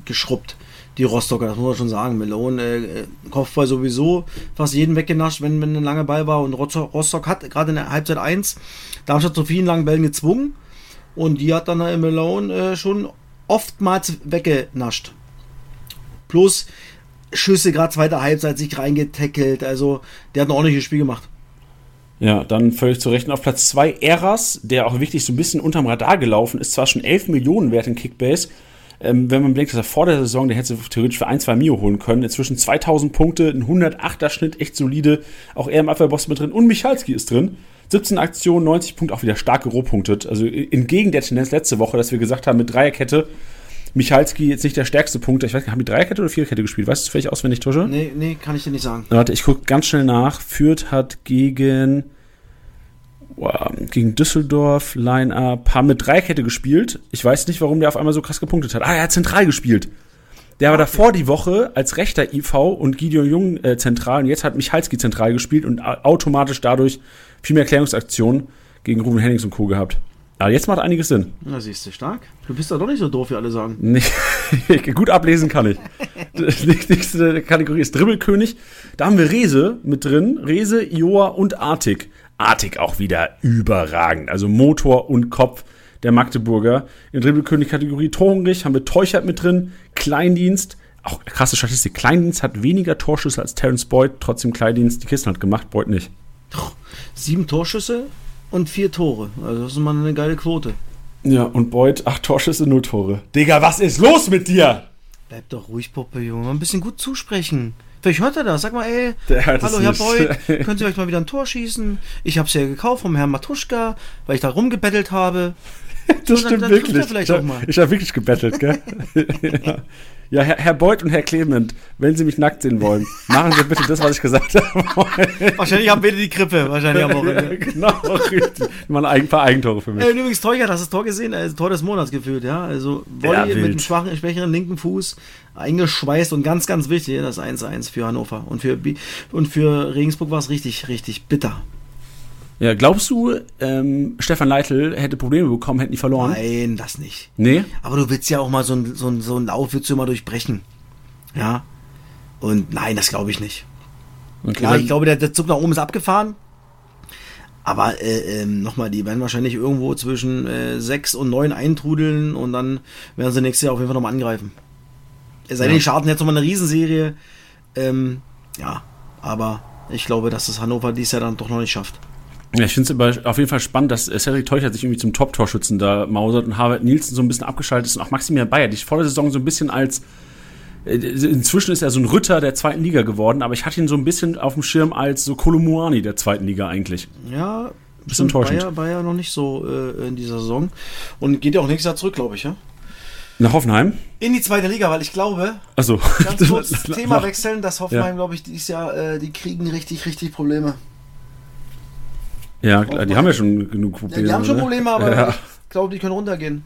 die Rostocker, das muss man schon sagen. Melone, äh, Kopfball sowieso fast jeden weggenascht, wenn, wenn ein langer Ball war. Und Rostock, Rostock hat gerade in der Halbzeit 1 Darmstadt zu vielen langen Bällen gezwungen. Und die hat dann äh, Melone äh, schon oftmals weggenascht. Plus Schüsse, gerade zweite Halbzeit, sich reingetackelt. Also, der hat ein ordentliches Spiel gemacht. Ja, dann völlig zu Recht auf Platz 2 Eras, der auch wirklich so ein bisschen unterm Radar gelaufen ist, zwar schon 11 Millionen wert in Kickbase. Ähm, wenn man bedenkt, dass er vor der Saison, der hätte theoretisch für 1, 2 Mio holen können. Inzwischen 2000 Punkte, ein 108er Schnitt, echt solide. Auch er im Abwehrboss mit drin und Michalski ist drin. 17 Aktionen, 90 Punkte, auch wieder stark gerohpunktet. Also entgegen der Tendenz letzte Woche, dass wir gesagt haben, mit Dreierkette Michalski jetzt nicht der stärkste Punkt. Ich weiß nicht, haben die Dreierkette oder Viererkette gespielt? Weißt du vielleicht auswendig, Tusche? Nee, nee, kann ich dir nicht sagen. Warte, ich gucke ganz schnell nach. Fürth hat gegen, wow, gegen Düsseldorf, Line-Up, haben mit Dreierkette gespielt. Ich weiß nicht, warum der auf einmal so krass gepunktet hat. Ah, er hat zentral gespielt. Der war davor die Woche als rechter IV und Gideon Jung äh, zentral und jetzt hat Michalski zentral gespielt und automatisch dadurch viel mehr Klärungsaktionen gegen Ruben Hennings und Co. gehabt. Aber jetzt macht einiges Sinn. Na, siehst du, stark. Du bist doch doch nicht so doof, wie alle sagen. Nicht, gut ablesen kann ich. Die nächste Kategorie ist Dribbelkönig. Da haben wir Rese mit drin. Rese, Ioa und Artig. Artig auch wieder überragend. Also Motor und Kopf der Magdeburger. In Dribbelkönig-Kategorie Torhungrig haben wir Teuchert mit drin. Kleindienst. Auch krasse Statistik. Kleindienst hat weniger Torschüsse als Terence Boyd. Trotzdem Kleindienst die Kisten hat gemacht. Boyd nicht. Sieben Torschüsse und vier Tore. Also das ist mal eine geile Quote. Ja, und Boyd, acht Torschüsse, null Tore. Digga, was ist los mit dir? Bleib doch ruhig, Puppe, Junge. Mal ein bisschen gut zusprechen. Vielleicht hört er das. Sag mal, ey, Der hallo Herr nicht. Boy, können Sie euch mal wieder ein Tor schießen? Ich hab's ja gekauft vom Herrn Matuschka, weil ich da rumgebettelt habe. Das So, stimmt dann- wirklich. vielleicht ich habe wirklich gebettelt, gell? ja, ja Herr, Herr Beuth und Herr Clement, wenn Sie mich nackt sehen wollen, machen Sie bitte das, was ich gesagt habe. Wahrscheinlich haben beide die Grippe, wahrscheinlich am ja, Wochenende. genau, richtig. Mal ein paar Eigentore für mich. Äh, übrigens, Teuchert, hast du das Tor gesehen? Also, Tor des Monats gefühlt, ja. Also Volley Ja, mit dem schwachen, schwächeren linken Fuß eingeschweißt und ganz, ganz wichtig, das 1-1 für Hannover. Und für, und für Regensburg war es richtig, richtig bitter. Ja, glaubst du, ähm, Stefan Leitl hätte Probleme bekommen, hätten die verloren? Nein, das nicht. Nee? Aber du willst ja auch mal so ein, so ein, so ein Lauf willst du immer durchbrechen. Ja. Und nein, das glaube ich nicht. Okay, dann- ich glaube, der, der Zug nach oben ist abgefahren. Aber äh, ähm, nochmal, die werden wahrscheinlich irgendwo zwischen äh, sechs und neun eintrudeln und dann werden sie nächstes Jahr auf jeden Fall nochmal angreifen. Es sei denn, Ja. die starten jetzt nochmal eine Riesenserie. Ähm, ja, aber ich glaube, dass das Hannover dies Jahr dann doch noch nicht schafft. Ja, ich finde es auf jeden Fall spannend, dass äh, Cedric Teuchert sich irgendwie zum Top-Torschützen da mausert und Harvard Nielsen so ein bisschen abgeschaltet ist und auch Maximilian Bayer, die ich vor der Saison so ein bisschen als äh, inzwischen ist er so ein Ritter der zweiten Liga geworden, aber ich hatte ihn so ein bisschen auf dem Schirm als so Kolomuani der zweiten Liga eigentlich. Ja, Bisschen enttäuschend. Bayer, Bayer noch nicht so äh, in dieser Saison. Und geht ja auch nächstes Jahr zurück, glaube ich, ja? Nach Hoffenheim? In die zweite Liga, weil ich glaube, Also ganz kurz das Thema wechseln, dass Hoffenheim, Ja. glaube ich, dieses Jahr, äh, die kriegen richtig, richtig Probleme. Ja, klar, die haben ja schon genug Ja, Probleme. die haben schon ne? Probleme, aber Ja. ich glaube, die können runtergehen.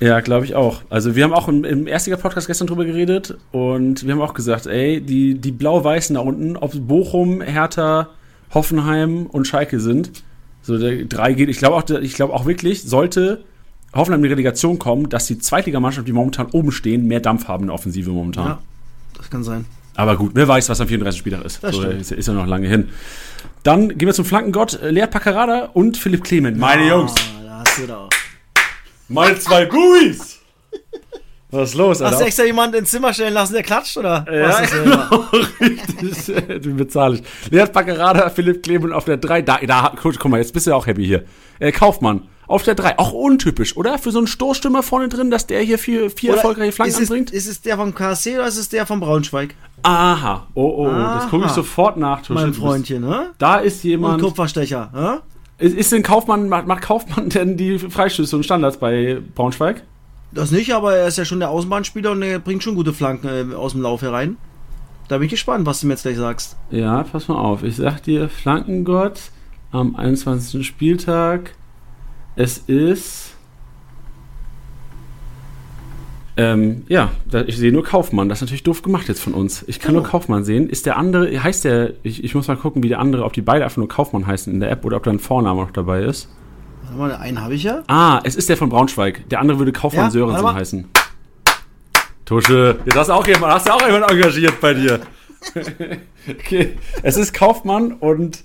Ja, glaube ich auch. Also wir haben auch im, im Erstliga-Podcast gestern drüber geredet und wir haben auch gesagt, ey, die, die Blau-Weißen da unten, ob es Bochum, Hertha, Hoffenheim und Schalke sind, so der drei geht, ich glaube auch, ich glaube auch wirklich, sollte Hoffenheim in die Relegation kommen, dass die Zweitligamannschaft, die momentan oben stehen, mehr Dampf haben in der Offensive momentan. Ja, das kann sein. Aber gut, wer weiß, was am 34. Spieltag ist. Das so, ist, ist ja noch lange hin. Dann gehen wir zum Flankengott, äh, Leert Paccarada und Philipp Clement. Meine Jungs, Ah, da hast du da. meine zwei Guis. Was ist los, Hast du extra jemanden ins Zimmer stellen lassen, der klatscht, oder? Ja, genau, richtig. Den bezahle ich. Leert Paccarada, Philipp Clement auf der 3. Da, da, guck, guck mal, jetzt bist du auch happy hier. Äh, Kaufmann auf der 3. Auch untypisch, oder? Für so einen Stoßstürmer vorne drin, dass der hier vier, vier Oder erfolgreiche Flanken ist es, anbringt? ist es der vom KSC oder ist es der vom Braunschweig? Aha. Oh, oh, oh. Das gucke ich Aha. sofort nach. Tusche. Mein Freundchen, ne? Da ist Und jemand. Kupferstecher, ne? Ist, ist denn Kaufmann, macht, macht Kaufmann denn die Freistöße und Standards bei Braunschweig? Das nicht, aber er ist ja schon der Außenbahnspieler und er bringt schon gute Flanken äh, aus dem Lauf herein. Da bin ich gespannt, was du mir jetzt gleich sagst. Ja, pass mal auf. Ich sag dir, Flankengott am 21. Spieltag. Es ist. Ähm, ja, ich sehe nur Kaufmann. Das ist natürlich doof gemacht jetzt von uns. Ich kann Oh. nur Kaufmann sehen. Ist der andere, heißt der, ich, ich muss mal gucken, wie der andere, ob die beide einfach nur Kaufmann heißen in der App oder ob da ein Vorname noch dabei ist. Warte mal, einen habe ich ja. Ah, es ist der von Braunschweig. Der andere würde Kaufmann Ja, Sörensen heißen. Tusche, jetzt hast du auch jemand, hast du auch jemand engagiert bei dir. okay, es ist Kaufmann und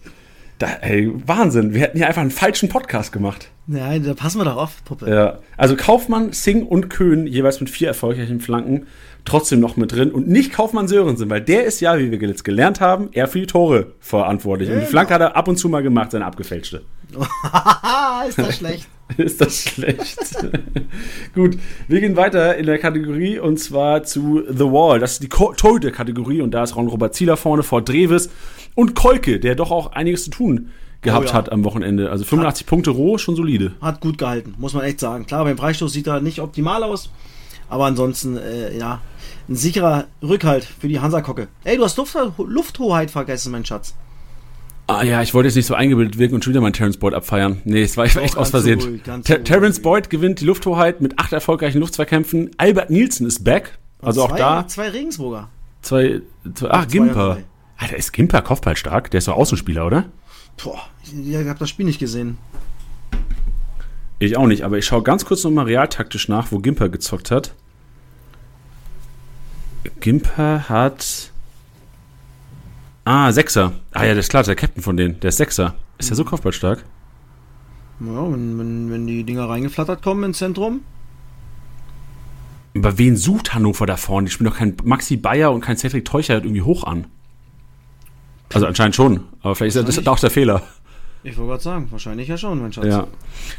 da, ey, Wahnsinn, wir hätten hier einfach einen falschen Podcast gemacht. Nein, da passen wir doch auf, Puppe. Ja, also Kaufmann, Singh und Köhn jeweils mit vier erfolgreichen Flanken trotzdem noch mit drin und nicht Kaufmann Sörensen, weil der ist ja, wie wir jetzt gelernt haben, eher für die Tore verantwortlich. Und die Genau. Flanke hat er ab und zu mal gemacht, seine abgefälschte. Ist das schlecht. Ist das schlecht? Gut, wir gehen weiter in der Kategorie und zwar zu The Wall. Das ist die Ko- Torhüter-Kategorie und da ist Ron-Robert Zieler vorne vor Dreves und Kolke, der doch auch einiges zu tun gehabt Oh ja. hat am Wochenende. Also 85 Punkte roh, schon solide. Hat gut gehalten, muss man echt sagen. Klar, beim Freistoß sieht er nicht optimal aus, Aber ansonsten, äh, ja, ein sicherer Rückhalt für die Hansa-Kocke. Ey, du hast Luft, Lufthoheit vergessen, mein Schatz. Ah ja, ich wollte jetzt nicht so eingebildet wirken und schon wieder meinen Terence Boyd abfeiern. Nee, es war, ich war echt aus Versehen. Ruhig, Ter Terence Boyd gewinnt die Lufthoheit mit acht erfolgreichen Luftzweikämpfen. Albert Nielsen ist back. Also zwei, auch da. Zwei Regensburger. Zwei, zwei ach, Gimper. Alter, ist Gimper Kopfballstark? Der ist doch Außenspieler, oder? Boah, ich habe das Spiel nicht gesehen. Ich auch nicht, aber ich schaue ganz kurz nochmal realtaktisch nach, wo Gimper gezockt hat. Gimper hat. Ah, Sechser. Ah ja, das ist klar, der Captain von denen. Der ist Sechser. Ist der so kopfballstark? Ja, wenn, wenn, wenn die Dinger reingeflattert kommen ins Zentrum. Aber wen sucht Hannover da vorne? Die spielen doch kein Maxi Bayer und kein Cedric Teucher irgendwie hoch an. Also anscheinend schon, aber vielleicht ist das auch der Fehler. Ich wollte gerade sagen, wahrscheinlich ja schon, mein Schatz. Ja.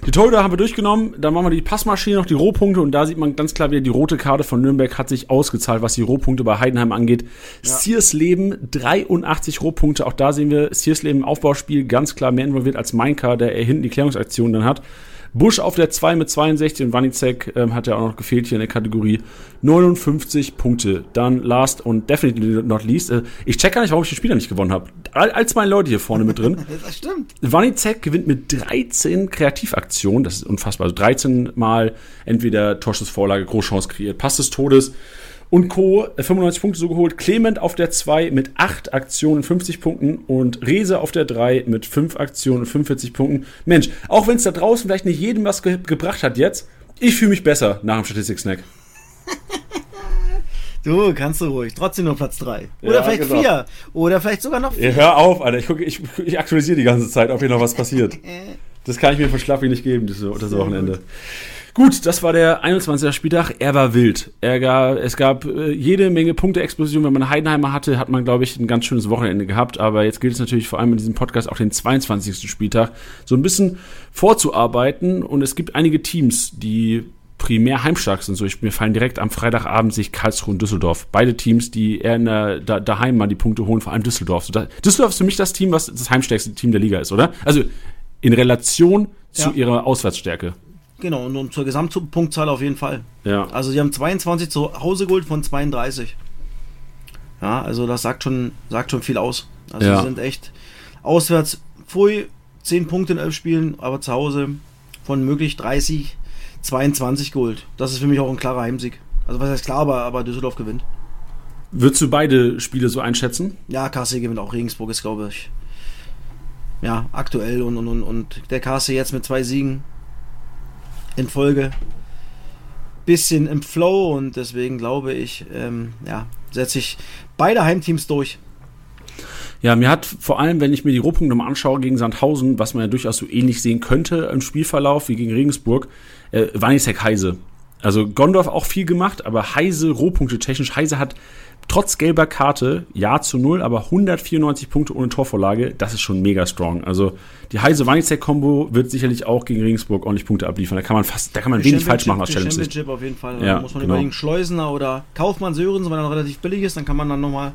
Die Torhüter haben wir durchgenommen, dann machen wir die Passmaschine noch, die Rohpunkte und da sieht man ganz klar wieder, die rote Karte von Nürnberg hat sich ausgezahlt, was die Rohpunkte bei Heidenheim angeht. Ja. Siersleben 83 Rohpunkte, auch da sehen wir Siersleben im Aufbauspiel ganz klar mehr involviert als Mainka, der hinten die Klärungsaktion dann hat. Busch auf der 2 mit 62 und Wanizek ähm, hat ja auch noch gefehlt hier in der Kategorie. 59 Punkte. Dann last und definitely not least. Äh, ich check gar nicht, warum ich den Spieler nicht gewonnen habe. Als meine Leute hier vorne mit drin. das stimmt. Wanizek gewinnt mit 13 Kreativaktionen. Das ist unfassbar. Also 13 Mal entweder Torschussvorlage, Großchance kreiert, Pass des Todes und Co. 95 äh, Punkte so geholt. Clement auf der 2 mit 8 Aktionen 50 Punkten und Rese auf der 3 mit 5 Aktionen 45 Punkten. Mensch, auch wenn es da draußen vielleicht nicht jedem was ge gebracht hat jetzt, ich fühle mich besser nach dem Statistik-Snack. Du, kannst du ruhig. Trotzdem nur Platz 3. Oder ja, vielleicht 4. Genau. Oder vielleicht sogar noch 4. Ja, hör auf, Alter. Ich, guck, ich, ich aktualisiere die ganze Zeit, ob hier noch was passiert. Das kann ich mir von Schlaffi nicht geben, das, das Wochenende. Gut, das war der 21. Spieltag. Er war wild. Er gab, es gab äh, jede Menge Punkte-Explosion. Wenn man Heidenheimer hatte, hat man, glaube ich, ein ganz schönes Wochenende gehabt. Aber jetzt gilt es natürlich vor allem in diesem Podcast auch den 22. Spieltag so ein bisschen vorzuarbeiten. Und es gibt einige Teams, die primär heimstark sind. So, ich, mir fallen direkt am Freitagabend sich Karlsruhe und Düsseldorf. Beide Teams, die eher in der, da, daheim mal die Punkte holen, vor allem Düsseldorf. So, da, Düsseldorf ist für mich das Team, was das heimstärkste Team der Liga ist, oder? Also in Relation zu ja. ihrer Auswärtsstärke. Genau, und, und zur Gesamtpunktzahl auf jeden Fall. Ja. Also sie haben 22 zu Hause geholt von 32. Ja, also das sagt schon, sagt schon viel aus. Also ja. sie sind echt auswärts Pfui, 10 Punkte in 11 Spielen, aber zu Hause von möglich 30, 22 geholt. Das ist für mich auch ein klarer Heimsieg. Also was heißt klar, aber, aber Düsseldorf gewinnt. Würdest du beide Spiele so einschätzen? Ja, KC gewinnt auch. Regensburg ist, glaube ich, ja, aktuell und, und, und der KC jetzt mit zwei Siegen in Folge bisschen im Flow und deswegen glaube ich, ähm, ja, setze ich beide Heimteams durch. Ja, mir hat vor allem, wenn ich mir die Rohpunkte mal anschaue gegen Sandhausen, was man ja durchaus so ähnlich sehen könnte im Spielverlauf wie gegen Regensburg, äh, Wanisek Heise. Also Gondorf auch viel gemacht, aber Heise Rohpunkte technisch. Heise hat trotz gelber Karte, ja zu null, aber 194 Punkte ohne Torvorlage, das ist schon mega strong. Also die heise wanizek kombo wird sicherlich auch gegen Regensburg ordentlich Punkte abliefern. Da kann man fast, da kann man wenig falsch machen aus Challenge Championship auf jeden Fall. Ja, muss man genau. überlegen, Schleusener oder Kaufmann Sörensen, weil er noch relativ billig ist, dann kann man dann nochmal.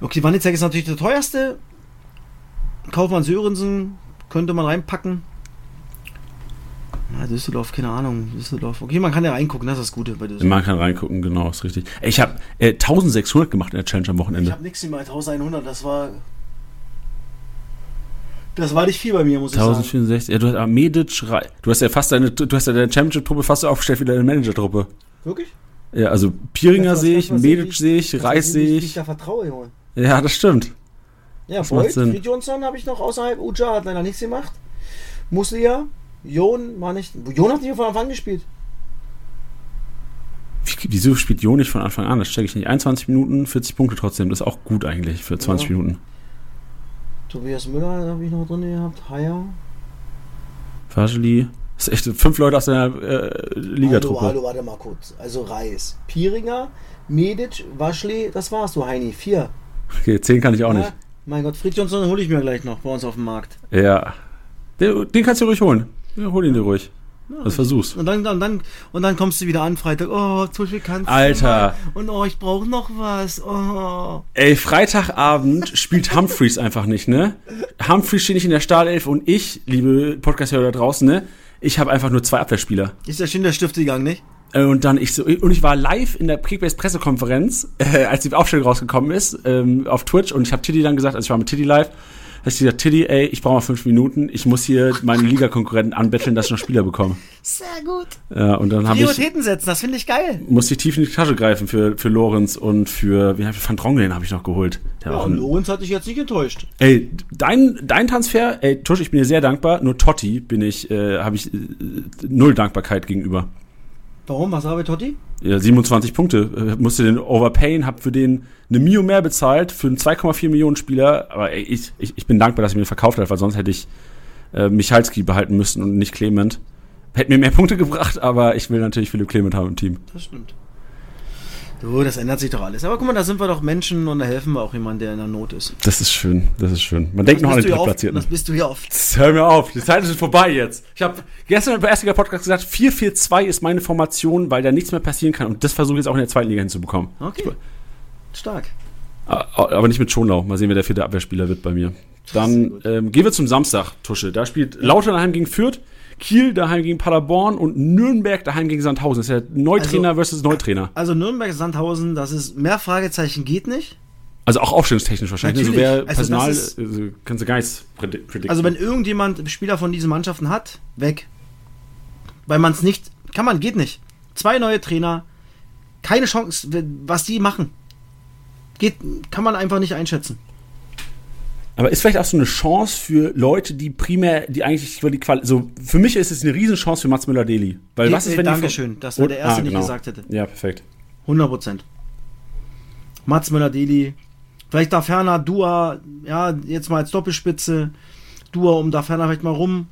Okay, Wanizek ist natürlich der teuerste. Kaufmann Sörensen könnte man reinpacken. Ja, Düsseldorf, keine Ahnung. Düsseldorf. Okay, man kann ja reingucken, das ist das Gute bei Düsseldorf. Man kann reingucken, genau, ist richtig. Ich habe äh, 1600 gemacht in der Challenge am Wochenende. Ich habe nichts mehr, 1100, das war. Das war nicht viel bei mir, muss 1064. ich sagen. 1064, ja, du hast Medic, du hast ja fast deine, du hast ja deine Championship-Truppe fast so aufgestellt wie deine Manager-Truppe. Wirklich? Ja, also Piringer sehe ich, Medic sehe ich, Reis sehe ich. Ich da vertraue, Junge. Ja, das stimmt. Ja, Boyd, Fried Johnson habe ich noch außerhalb. Uja hat leider nichts gemacht. Muslia, Jon war nicht. Jon hat nicht von Anfang an gespielt. Wieso spielt Jon nicht von Anfang an? Das checke ich nicht. 21 Minuten, 40 Punkte trotzdem. Das ist auch gut eigentlich für 20 ja. Minuten. Tobias Müller habe ich noch drin gehabt. Haya. Fajli. Das ist echt fünf Leute aus der äh, Ligatruppe. Hallo, hallo, warte mal kurz. Also Reis, Piringer, Medic, Waschli, das war's, du Heini. Vier. Okay, zehn kann ich auch ja, nicht. Mein Gott, Fried Johnson hole ich mir gleich noch bei uns auf dem Markt. Ja. Den, den kannst du ruhig holen. Ja, hol ihn dir ruhig. Ja, das versuch's. Und dann, dann, dann, und dann kommst du wieder an Freitag. Oh, zu viel kannst Alter. Und oh, ich brauche noch was. Oh. Ey, Freitagabend spielt Humphreys einfach nicht, ne? Humphreys steht nicht in der Startelf und ich, liebe Podcast-Hörer da draußen, ne? Ich habe einfach nur zwei Abwehrspieler. Ist der Schindler Stift gegangen, nicht? Äh, Und dann ich so, und ich war live in der Kickbase Pressekonferenz, äh, als die Aufstellung rausgekommen ist, ähm, auf Twitch und ich habe Tiddy dann gesagt, also ich war mit Tiddy live, da ich gesagt, Tiddy, ey, ich brauche mal fünf Minuten, ich muss hier meine Ligakonkurrenten anbetteln, dass ich noch Spieler bekomme. Sehr gut. Ja, und dann habe ich, Prioritäten setzen, das finde ich geil. musste ich tief in die Tasche greifen für, für Lorenz und für, wie ich, Van Drongelen habe ich noch geholt. Der Ja, ein, Lorenz hat dich jetzt nicht enttäuscht. ey, dein, dein Transfer, ey, Tusch, ich bin dir sehr dankbar, nur Totti bin ich, äh, habe ich äh, null Dankbarkeit gegenüber. Warum? Was habe Totti? Ja, 27 Punkte. Äh, musste den overpayen, hab für den eine Mio mehr bezahlt, für einen 2,4 Millionen Spieler. Aber ich, ich, ich bin dankbar, dass ich mir den verkauft hat, weil sonst hätte ich äh, Michalski behalten müssen und nicht Clement. Hätte mir mehr Punkte gebracht, aber ich will natürlich Philipp Clement haben im Team. Das stimmt. Du, das ändert sich doch alles. Aber guck mal, da sind wir doch Menschen und da helfen wir auch jemandem, der in der Not ist. Das ist schön, das ist schön. Man denkt Das noch an den Drittplatzierten. Das bist du ja oft. Jetzt Hör mir auf, die Zeit ist vorbei jetzt. Ich habe gestern beim ersten Podcast gesagt, 4-4-2 ist meine Formation, weil da nichts mehr passieren kann. Und das versuche ich jetzt auch in der zweiten Liga hinzubekommen. Okay. Stark. Aber nicht mit Schonlau. Mal sehen, wer der vierte Abwehrspieler wird bei mir. Dann ähm, gehen wir zum Samstag, Tusche. Da spielt Lautern daheim gegen Fürth, Kiel daheim gegen Paderborn und Nürnberg daheim gegen Sandhausen. Das ist ja Neutrainer versus Neutrainer. Also Nürnberg, Sandhausen, das ist mehr Fragezeichen geht nicht. Also auch aufstellungstechnisch wahrscheinlich. Natürlich. Also wer Also Personal, ist- also kannst du gar nichts predi- predikten. Also wenn irgendjemand Spieler von diesen Mannschaften hat, weg. Weil man es nicht, kann man, geht nicht. Zwei neue Trainer, keine Chance, was die machen. Geht, kann man einfach nicht einschätzen. Aber ist vielleicht auch so eine Chance für Leute, die primär, die eigentlich über die Quali so für mich ist es eine Riesenchance für Mats Müller-Deli. Weil was ist, wenn die Dankeschön, das wäre der erste, den ich gesagt hätte. Ja, perfekt. 100 Prozent. Mats Müller-Deli. Vielleicht da ferner Dua, ja, jetzt mal als Doppelspitze. Dua um da ferner vielleicht mal rum.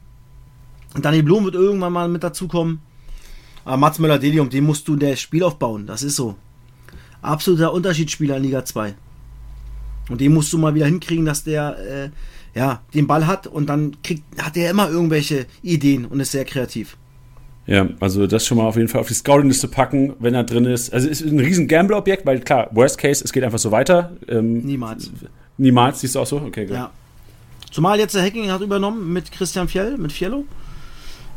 Danny Blum wird irgendwann mal mit dazukommen. Aber Mats Müller-Deli, um den musst du das Spiel aufbauen. Das ist so. Absoluter Unterschiedsspieler in Liga 2. Und den musst du mal wieder hinkriegen, dass der äh, ja, den Ball hat und dann kriegt, hat er immer irgendwelche Ideen und ist sehr kreativ. Ja, also das schon mal auf jeden Fall auf die Scouting-Liste packen, wenn er drin ist. Also es ist ein riesen Gamble-Objekt, weil klar, Worst Case, es geht einfach so weiter. Ähm, Niemals. niemals, siehst du auch so? Okay, gut. Ja. Zumal jetzt der Hacking hat übernommen mit Christian Fjell, mit Fiello.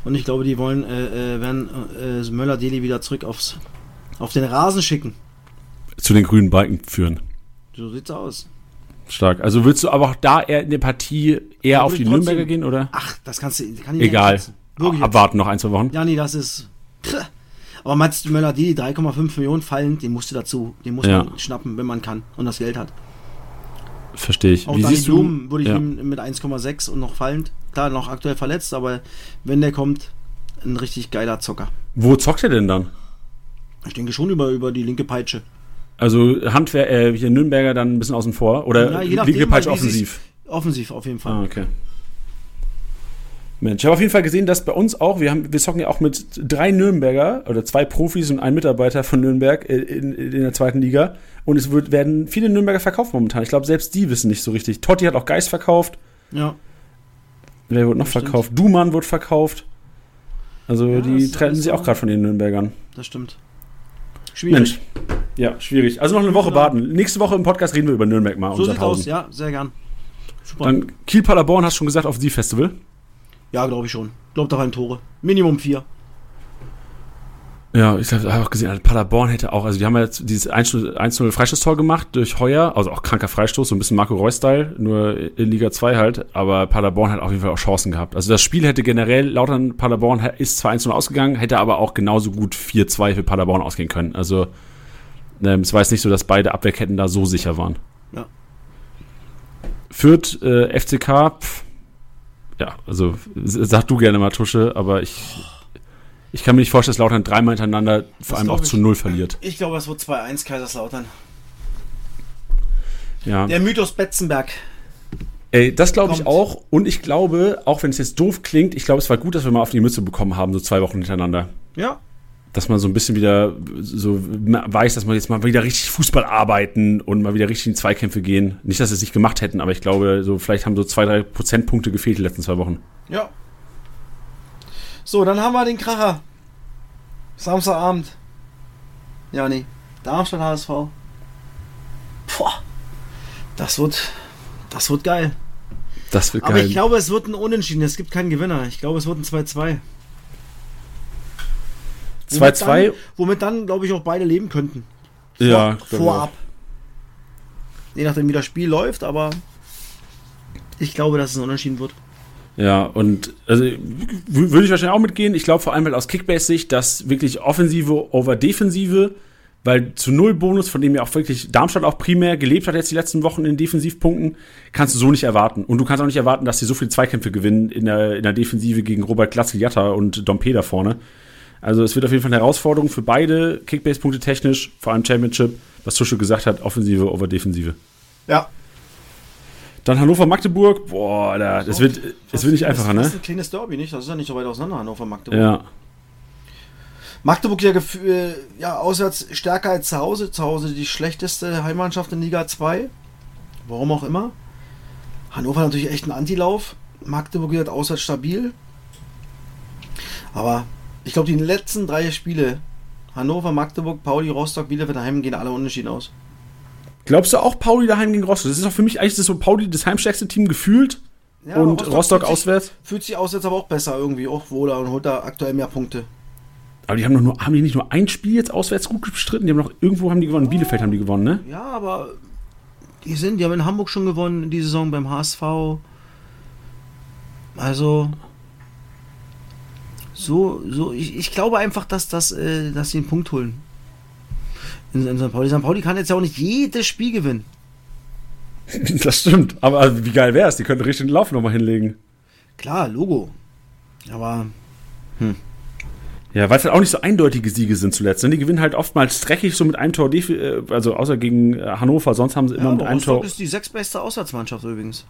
Und ich glaube, die wollen, äh, äh, werden äh, Möller-Deli wieder zurück aufs, auf den Rasen schicken. Zu den grünen Balken führen. So sieht's aus. Stark. Also willst du aber auch da eher in der Partie eher auf die trotzdem- Nürnberger gehen, oder? Ach, das kannst du, kann ich nicht Egal. Wirklich. Abwarten noch ein, zwei Wochen. Ja, nee, das ist. Aber Mats Möller-Deli, 3,5 Millionen fallend, den musst du dazu, den muss Ja. man schnappen, wenn man kann und das Geld hat. Verstehe ich. Auch Wie siehst du? Blum würde ich ja. ihm mit 1,6 und noch fallend. Klar, noch aktuell verletzt, aber wenn der kommt, ein richtig geiler Zocker. Wo zockt er denn dann? Ich denke schon über, über die linke Peitsche. Also Handwer äh, hier Nürnberger dann ein bisschen außen vor oder Ja, je nachdem, offensiv? Offensiv auf jeden Fall. Ah, okay. Mensch, ich habe auf jeden Fall gesehen, dass bei uns auch, wir haben, wir zocken ja auch mit drei Nürnberger oder zwei Profis und einem Mitarbeiter von Nürnberg äh, in, in der zweiten Liga. Und es wird, werden viele Nürnberger verkauft momentan. Ich glaube, selbst die wissen nicht so richtig. Totti hat auch Geist verkauft. Ja. Wer wird noch verkauft? Dumann wird verkauft. Also Ja, die trennen sich auch gerade von den Nürnbergern. Das stimmt. Schwierig. Mensch. Ja, schwierig. Also noch eine Woche Ja. warten. Nächste Woche im Podcast reden wir über Nürnberg mal. So sieht's aus, 1000. ja, sehr gern. Super. Dann Kiel-Paderborn hast du schon gesagt, auf die Festival. ja, glaube ich schon. Glaubt auf ein Tore. Minimum vier. Ja, ich habe auch gesehen, also Paderborn hätte auch, also die haben ja jetzt dieses 1-0 Freistoßtor gemacht durch Heuer, also auch kranker Freistoß, so ein bisschen Marco Reus-Style, nur in Liga 2 halt, aber Paderborn hat auf jeden Fall auch Chancen gehabt. Also das Spiel hätte generell, Lautern Paderborn ist zwar 1-0 ausgegangen, hätte aber auch genauso gut 4-2 für Paderborn ausgehen können. Also ähm, es war jetzt nicht so, dass beide Abwehrketten da so sicher waren. Ja. Fürth, äh, FCK, pff, ja, also sag du gerne mal Tusche, aber ich, ich kann mir nicht vorstellen, dass Lautern dreimal hintereinander vor Das allem auch ich. zu Null verliert. Ich glaube, es wird 2-1 Kaiserslautern. Ja. Der Mythos Betzenberg. Ey, das glaube ich auch. Und ich glaube, auch wenn es jetzt doof klingt, ich glaube, es war gut, dass wir mal auf die Mütze bekommen haben, so zwei Wochen hintereinander. Ja. Dass man so ein bisschen wieder so weiß, dass man jetzt mal wieder richtig Fußball arbeiten und mal wieder richtig in Zweikämpfe gehen. Nicht, dass sie es nicht gemacht hätten, aber ich glaube, so vielleicht haben so zwei, drei Prozentpunkte gefehlt die letzten zwei Wochen. Ja. So, dann haben wir den Kracher. Samstagabend. Ja, nee. Darmstadt HSV. Boah. Das wird. Das wird geil. Das wird Aber geil. ich glaube, es wird ein Unentschieden. Es gibt keinen Gewinner. Ich glaube, es wird ein 2-2. Womit 2-2. dann- Womit dann, glaube ich, auch beide leben könnten. Ja, glaub ich vorab. Je nachdem, wie das Spiel läuft, aber ich glaube, dass es ein Unentschieden wird. Ja, und also würde ich wahrscheinlich auch mitgehen. Ich glaube vor allem halt aus Kickbase-Sicht, dass wirklich Offensive over Defensive, weil zu null Bonus, von dem ja auch wirklich Darmstadt auch primär gelebt hat jetzt die letzten Wochen in Defensivpunkten, kannst du so nicht erwarten. Und du kannst auch nicht erwarten, dass sie so viele Zweikämpfe gewinnen in der, in der Defensive gegen Robert Glatzel-Jatta und Dompe da vorne. Also es wird auf jeden Fall eine Herausforderung für beide Kickbase-Punkte technisch, vor allem Championship, was Tusche gesagt hat, Offensive over Defensive. Ja. Dann Hannover-Magdeburg, boah, Alter, das wird, das wird nicht einfacher, Das ne? ist ein kleines Derby, nicht? Das ist ja nicht so weit auseinander, Hannover Magdeburg. Ja. Magdeburg ja, äh, ja auswärts stärker als zu Hause. Zu Hause die schlechteste Heimmannschaft in Liga 2. Warum auch immer. Hannover natürlich echt ein Antilauf. Magdeburg wird auswärts stabil. Aber ich glaube, die letzten drei Spiele, Hannover, Magdeburg, Pauli, Rostock, Bielefeld, Heim, gehen alle unentschieden aus. Glaubst du auch Pauli daheim gegen Rostock? Das ist doch für mich eigentlich das so Pauli das heimstärkste Team gefühlt Ja, und Rostock, fühlt sich, auswärts. Fühlt sich auswärts aber auch besser irgendwie, auch wohler und holt da aktuell mehr Punkte. Aber die haben doch nur, haben die nicht nur ein Spiel jetzt auswärts gut bestritten? Die haben noch irgendwo haben die gewonnen. Bielefeld haben die gewonnen, ne? Ja, aber die sind, die haben in Hamburg schon gewonnen, die Saison beim HSV. Also so, so, ich, ich glaube einfach, dass, das, äh, dass sie einen Punkt holen. In, in St. Pauli. St. Pauli kann jetzt ja auch nicht jedes Spiel gewinnen. Das stimmt. Aber also, wie geil wäre es? Die könnten richtig den Lauf nochmal hinlegen. Klar, Logo. Aber Ja, weil es halt auch nicht so eindeutige Siege sind zuletzt. Ne? Die gewinnen halt oftmals dreckig so mit einem Tor, äh, also außer gegen äh, Hannover, sonst haben sie immer ja, mit einem Rostock Tor. ist die sechstbeste Auswärtsmannschaft übrigens.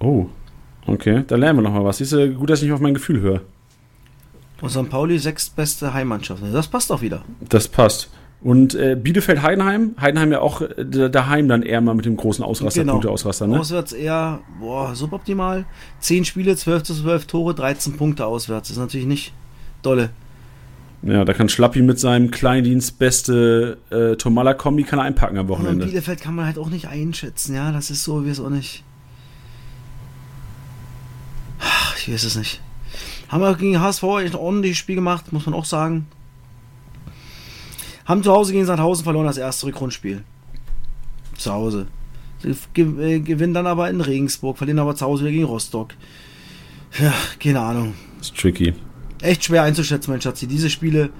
Oh, okay, da lernen wir nochmal was. Siehst du, gut, dass ich nicht auf mein Gefühl höre. Und St. Pauli sechstbeste Heimmannschaft. Das passt doch wieder. Das passt. Und äh, Bielefeld-Heidenheim, Heidenheim ja auch äh, da- daheim dann eher mal mit dem großen Ausraster, Genau. Punkte-Ausraster, ne? Auswärts eher, boah, suboptimal. 10 Spiele, 12 zu 12 Tore, 13 Punkte auswärts. Das ist natürlich nicht dolle. Ja, da kann Schlappi mit seinem Kleindienst beste äh, Tomala-Kombi kann er einpacken am Und Wochenende. Bielefeld kann man halt auch nicht einschätzen, ja. Das ist so, wie es auch nicht. Ach, Ich weiß es nicht. Haben wir gegen HSV echt ein ordentliches Spiel gemacht, muss man auch sagen. Haben zu Hause gegen Sandhausen verloren, das erste Rückrundspiel. Zu Hause. Äh, Gewinnen dann aber in Regensburg, verlieren aber zu Hause wieder gegen Rostock. Ja, keine Ahnung. ist tricky. Echt schwer einzuschätzen, mein Schatzi. Diese Spiele.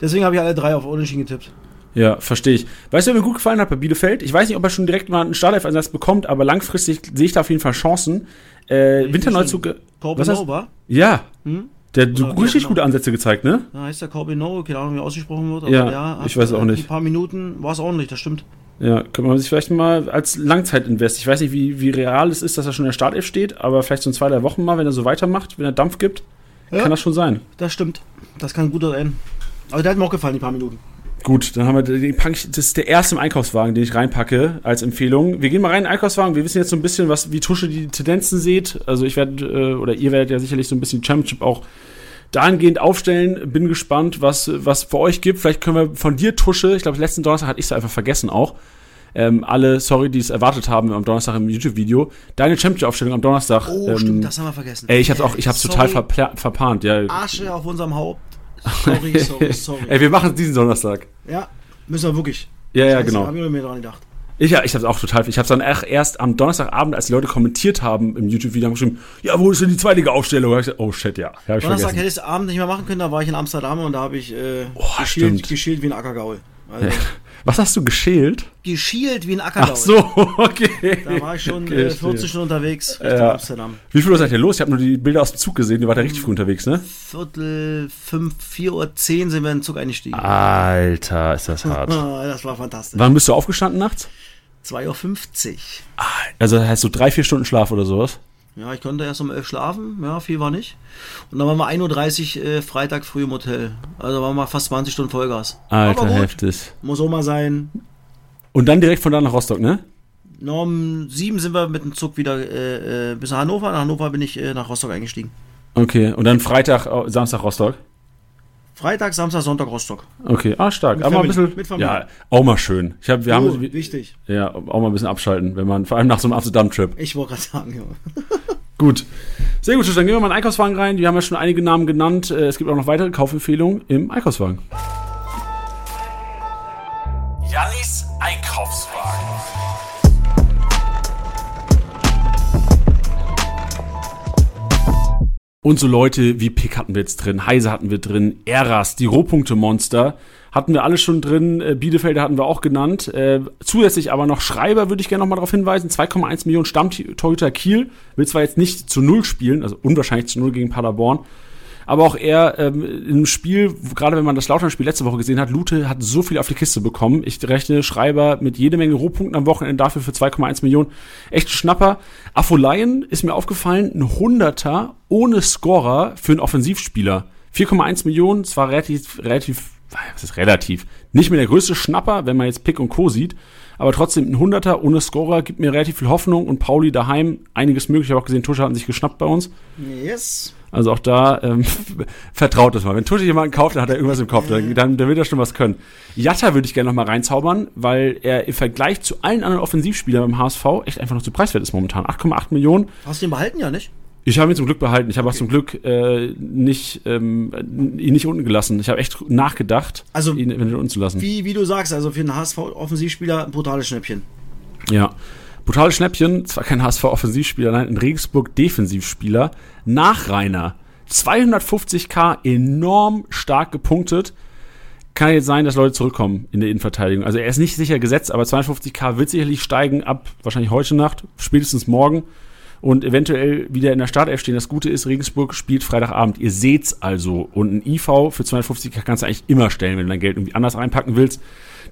Deswegen habe ich alle drei auf Unentschieden getippt. Ja, verstehe ich. Weißt du, wer mir gut gefallen hat bei Bielefeld? Ich weiß nicht, ob er schon direkt mal einen Startelf-Einsatz bekommt, aber langfristig sehe ich da auf jeden Fall Chancen. Äh, Winterneuzug. Was hast- Corbin Ja, Hm? Der hat wie richtig gute Ansätze gezeigt, ne? Ja, heißt der Corbino, keine Ahnung, wie ausgesprochen wird. Ja, ich weiß auch nicht. Ein paar Minuten war es ordentlich, das stimmt. Ja, könnte man sich vielleicht mal als Langzeitinvest. Ich weiß nicht, wie, wie real es ist, dass er schon in der Startelf steht, aber vielleicht so in zwei, drei Wochen mal, wenn er so weitermacht, wenn er Dampf gibt, Ja. kann das schon sein. Das stimmt. Das kann gut sein. Aber der hat mir auch gefallen, die paar Minuten. Gut, dann haben wir den ich, das ist der erste im Einkaufswagen, den ich reinpacke als Empfehlung. Wir gehen mal rein in den Einkaufswagen. Wir wissen jetzt so ein bisschen, was wie Tusche die Tendenzen seht. Also ich werde äh, oder ihr werdet ja sicherlich so ein bisschen Championship auch dahingehend aufstellen. Bin gespannt, was was für euch gibt. Vielleicht können wir von dir Tusche. Ich glaube, letzten Donnerstag hatte ich es einfach vergessen auch. Ähm, alle, sorry, die es erwartet haben am Donnerstag im YouTube-Video. Deine Championship-Aufstellung am Donnerstag. Oh, ähm, stimmt, das haben wir vergessen. Ey, ich hab's auch, ich hab's total Sorry. verpla- verplant. Ja. Asche auf unserem Haupt. Sorry, sorry, sorry. Ey, wir machen es diesen Donnerstag. ja, müssen wir wirklich. Ja, ja, Scheiße, genau. Hab ich mir dran gedacht. Ich, ja, ich hab's auch total. Ich hab's dann erst am Donnerstagabend, als die Leute kommentiert haben im YouTube-Video, geschrieben, ja, wo ist denn die Zweitliga-Aufstellung? Da hab ich gesagt, oh shit, ja. hab ich Donnerstag vergessen. hätte ich es Abend nicht mehr machen können, da war ich in Amsterdam und da habe ich äh, Oh, geschielt, geschielt wie ein Ackergaul. Also, Was hast du geschält? geschielt wie ein Ackergaul. Ach so, okay. Da war ich schon Okay, äh, verstehe. 40 Stunden unterwegs Richtung Ja. Amsterdam. Wie viel Uhr seid ihr los? Ich habe nur die Bilder aus dem Zug gesehen, ihr wart ja richtig früh unterwegs, ne? Viertel, fünf, vier Uhr zehn sind wir in den Zug eingestiegen. Alter, ist das hart. Ah, das war fantastisch. Wann bist du aufgestanden nachts? 2.50 Uhr. Also das heißt so drei, vier Stunden Schlaf oder sowas? Ja, ich konnte erst um 11 schlafen, ja, viel war nicht. Und dann waren wir 1.30 Uhr äh, Freitag früh im Hotel. Also waren wir fast 20 Stunden Vollgas. Alter, heftig. muss auch mal sein. Und dann direkt von da nach Rostock, ne? Na, um 7 sind wir mit dem Zug wieder äh, äh, bis nach Hannover. Nach Hannover bin ich äh, nach Rostock eingestiegen. Okay, und dann Freitag, äh, Samstag Rostock? Freitag, Samstag, Sonntag Rostock. Okay, ah, stark. Mit Aber ein bisschen, mit Familie. ja, auch mal schön. Ich hab, wir Oh, haben, wichtig. Ja, auch mal ein bisschen abschalten, wenn man, vor allem nach so einem Amsterdam-Trip. Ich wollte gerade sagen, ja. Gut. Sehr gut, dann gehen wir mal in den Einkaufswagen rein. Wir haben ja schon einige Namen genannt. Äh, Es gibt auch noch weitere Kaufempfehlungen im Einkaufswagen. Jannis Einkaufswagen. Und so Leute wie Pick hatten wir jetzt drin, Heise hatten wir drin, Eras, die Rohpunkte-Monster hatten wir alle schon drin, äh, Bielefelder hatten wir auch genannt. Äh, zusätzlich aber noch Schreiber würde ich gerne nochmal darauf hinweisen, 2,1 Millionen Stammtorhüter Kiel, will zwar jetzt nicht zu Null spielen, also unwahrscheinlich zu Null gegen Paderborn, aber auch er ähm, im Spiel, gerade wenn man das Lautern-Spiel letzte Woche gesehen hat, Lute hat so viel auf die Kiste bekommen. Ich rechne Schreiber mit jede Menge Rohpunkten am Wochenende dafür für 2,1 Millionen. Echt Schnapper. Afolaien ist mir aufgefallen, ein Hunderter ohne Scorer für einen Offensivspieler. 4,1 Millionen, zwar relativ, relativ, was ist relativ, nicht mehr der größte Schnapper, wenn man jetzt Pick und Co. sieht, aber trotzdem ein Hunderter ohne Scorer gibt mir relativ viel Hoffnung und Pauli daheim einiges möglich. Ich habe auch gesehen, Tusche hatten sich geschnappt bei uns. Yes. Also auch da ähm, vertraut es mal. Wenn Tusche jemanden kauft, dann hat er irgendwas im Kopf. Dann, dann, dann wird er schon was können. Jatta würde ich gerne noch mal reinzaubern, weil er im Vergleich zu allen anderen Offensivspielern beim HSV echt einfach noch zu preiswert ist momentan. 8,8 Millionen. Hast du ihn behalten, ja nicht? Ich habe ihn zum Glück behalten. Ich habe auch zum Glück äh, nicht, ähm, ihn nicht unten gelassen. Ich habe echt nachgedacht, Also, ihn eventuell unten zu lassen. Wie, wie du sagst, also für einen HSV-Offensivspieler ein brutales Schnäppchen. Ja. Brutales Schnäppchen, zwar kein HSV-Offensivspieler, nein, ein Regensburg-Defensivspieler. Nachreiner. 250k, enorm stark gepunktet. Kann jetzt sein, dass Leute zurückkommen in der Innenverteidigung. Also er ist nicht sicher gesetzt, aber 250k wird sicherlich steigen ab wahrscheinlich heute Nacht, spätestens morgen. Und eventuell wieder in der Startelf stehen. Das Gute ist, Regensburg spielt Freitagabend. Ihr seht's also. Und ein IV für 250k kannst du eigentlich immer stellen, wenn du dein Geld irgendwie anders reinpacken willst.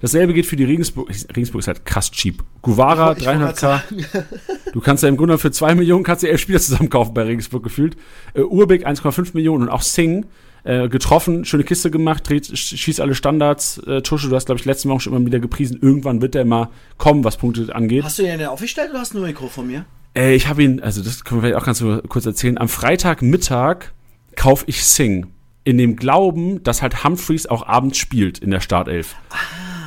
Dasselbe geht für die Regensburg. Regensburg ist halt krass cheap. Guvara, Ich wollte 300k. gerade Du kannst ja im Grunde für 2 Millionen kannst du elf Spieler zusammen kaufen bei Regensburg gefühlt. Äh, Urbeck 1,5 Millionen und auch Singh äh, getroffen, schöne Kiste gemacht, dreht, sch- schießt alle Standards. Äh, Tusche, du hast, glaube ich, letzte Woche schon immer wieder gepriesen. Irgendwann wird der mal kommen, was Punkte angeht. Hast du ihn denn aufgestellt oder hast du nur ein Mikro von mir? Äh, ich habe ihn, also das können wir vielleicht auch ganz kurz erzählen. Am Freitagmittag kaufe ich Sing. In dem Glauben, dass halt Humphreys auch abends spielt in der Startelf.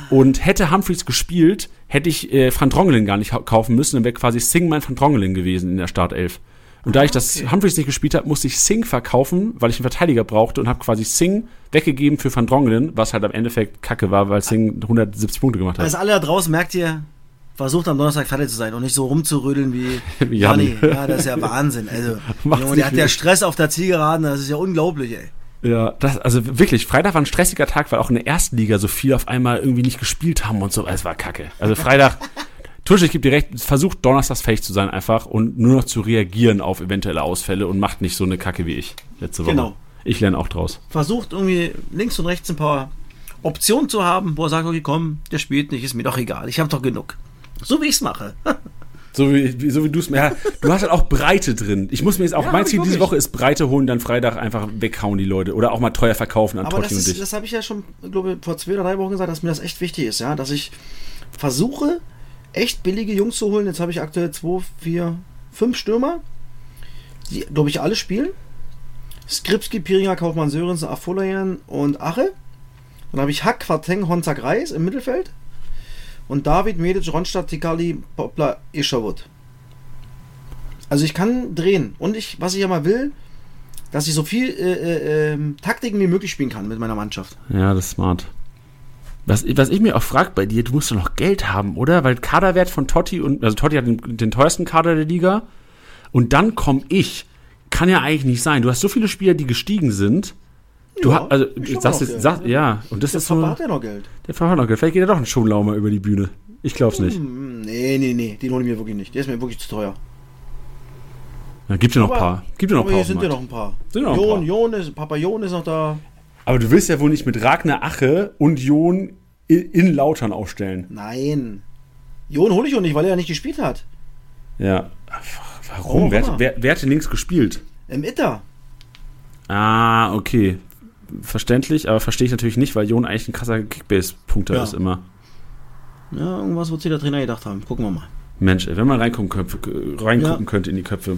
Und hätte Humphreys gespielt, hätte ich äh, Van Drongelen gar nicht kaufen müssen, dann wäre quasi Sing mein Van Drongelen gewesen in der Startelf. Und da ich das Humphreys nicht gespielt habe, musste ich Sing verkaufen, weil ich einen Verteidiger brauchte und habe quasi Sing weggegeben für Van Drongelen, was halt am Endeffekt kacke war, weil Sing 170 Punkte gemacht hat. Also alle da draußen merkt ihr, versucht am Donnerstag fertig zu sein und nicht so rumzurödeln wie Janni. Ja, das ist ja Wahnsinn. Also, Junge, der hat ja. Stress auf der Zielgeraden, das ist ja unglaublich, ey. Ja, das, also wirklich, Freitag war ein stressiger Tag, weil auch in der ersten Liga so viel auf einmal irgendwie nicht gespielt haben und so. Es war kacke. Also Freitag, Tusche, ich gebe dir recht, versucht donnerstags fähig zu sein einfach und nur noch zu reagieren auf eventuelle Ausfälle und macht nicht so eine Kacke wie ich letzte Woche. Genau. Ich lerne auch draus. Versucht irgendwie links und rechts ein paar Optionen zu haben, wo er sagt, okay, komm, der spielt nicht, ist mir doch egal, ich habe doch genug. So wie ich's mache. So wie, so wie du es mir. Ja, du hast halt auch Breite drin. Ich muss mir jetzt auch, Ja, mein ich Ziel diese. Woche ist Breite holen, dann Freitag einfach weghauen die Leute. Oder auch mal teuer verkaufen an Aber das, Totti und ist, dich. das habe ich ja schon, glaube ich, vor zwei oder drei Wochen gesagt, dass mir das echt wichtig ist, ja, dass ich versuche, echt billige Jungs zu holen. Jetzt habe ich aktuell zwei, vier, fünf Stürmer, die, glaube ich, alle spielen. Skripski, Piringer, Kaufmann, Sörensen, Afolayan und Ache. Dann habe ich Hack, Quateng, Honzak, Reis im Mittelfeld. Und David, Medic, Ronstadt, Tikali, Poplar, Isherwood. Also ich kann drehen. Und ich, was ich ja mal will, dass ich so viel äh, äh, ähm, Taktiken wie möglich spielen kann mit meiner Mannschaft. Ja, das ist smart. Was, was ich mir auch frage bei dir, du musst doch noch Geld haben, oder? Weil Kaderwert von Totti und, also Totti hat den, den teuersten Kader der Liga. Und dann komme ich. Kann ja eigentlich nicht sein. Du hast so viele Spieler, die gestiegen sind. Du Ja, hast, also, du sagst jetzt, sag, ja, und das Der ist so. Papa hat ja noch Geld. Der hat noch Geld. Vielleicht geht er doch ein Schonlau mal über die Bühne. Ich glaub's nicht. Hm, Nee, nee, nee, den hole ich mir wirklich nicht. Der ist mir wirklich zu teuer. Da gibt ja noch ein paar. Gibt ja noch ein paar. hier sind ja noch ein paar. Sind noch Jon. Jon ist, Papa Jon ist noch da. Aber du willst ja wohl nicht mit Ragnar Ache und Jon i- in Lautern aufstellen. Nein. Jon hole ich auch nicht, weil er ja nicht gespielt hat. Ja. Warum? Oh, wer, wer, wer hat denn links gespielt? Im Itter. Ah, okay. Verständlich, aber verstehe ich natürlich nicht, weil Jon eigentlich ein krasser Kickbase-Punkter Ja. ist immer. Ja, irgendwas wird sich der Trainer gedacht haben. Gucken wir mal. Mensch, ey, wenn man reingucken, könnte, reingucken Ja. könnte in die Köpfe.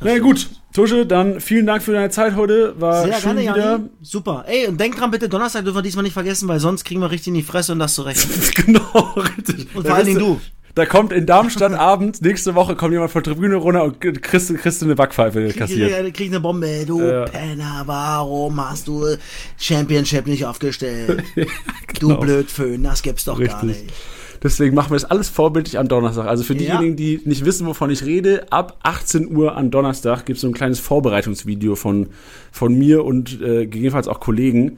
Na ja, gut, Tusche, dann vielen Dank für deine Zeit heute. War Sehr schön gerne, wieder. Janni. Super. Ey, und denk dran, bitte, Donnerstag dürfen wir diesmal nicht vergessen, weil sonst kriegen wir richtig in die Fresse und das zurecht. genau, richtig. Und vor allen Dingen du. Da kommt in Darmstadt abends, nächste Woche kommt jemand von der Tribüne runter und kriegst, kriegst du eine Backpfeife kassiert. Krieg, krieg eine Bombe. Du Ja. Penner, warum hast du Championship nicht aufgestellt? genau. Du Blödföhn, das gibt's doch gar Richtig. nicht. Deswegen machen wir das alles vorbildlich am Donnerstag. Also für Ja. diejenigen, die nicht wissen, wovon ich rede, ab 18 Uhr am Donnerstag gibt es so ein kleines Vorbereitungsvideo von, von mir und äh, gegebenenfalls auch Kollegen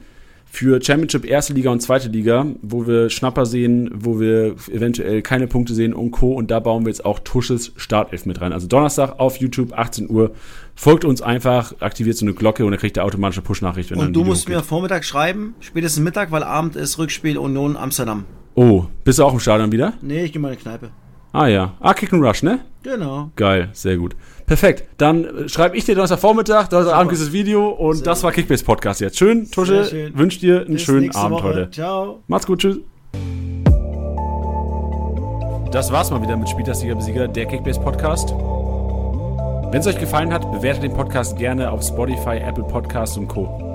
für Championship erste Liga und zweite Liga, wo wir Schnapper sehen, wo wir eventuell keine Punkte sehen und Co. Und da bauen wir jetzt auch Tusches Startelf mit rein. Also Donnerstag auf YouTube, 18 Uhr. Folgt uns einfach, aktiviert so eine Glocke und dann kriegt ihr automatische Push-Nachricht. Und du musst mir. Vormittag schreiben, spätestens Mittag, weil Abend ist Rückspiel Union Amsterdam. Oh, bist du auch im Stadion wieder? Nee, ich geh mal in die Kneipe. Ah ja. Ah, Kick and Rush, ne? Genau. Geil, sehr gut. Perfekt. Dann äh, schreibe ich dir Donnerstagvormittag, Donnerstagabend ist das Video und Sehr das war Kickbase Podcast jetzt. Schön, Tusche, schön. wünsch dir einen Bis schönen Abend Woche. heute. Ciao. Macht's gut, tschüss. Das war's mal wieder mit Spieltagsliga Besieger, der Kickbase Podcast. Wenn es euch gefallen hat, bewertet den Podcast gerne auf Spotify, Apple Podcasts und Co.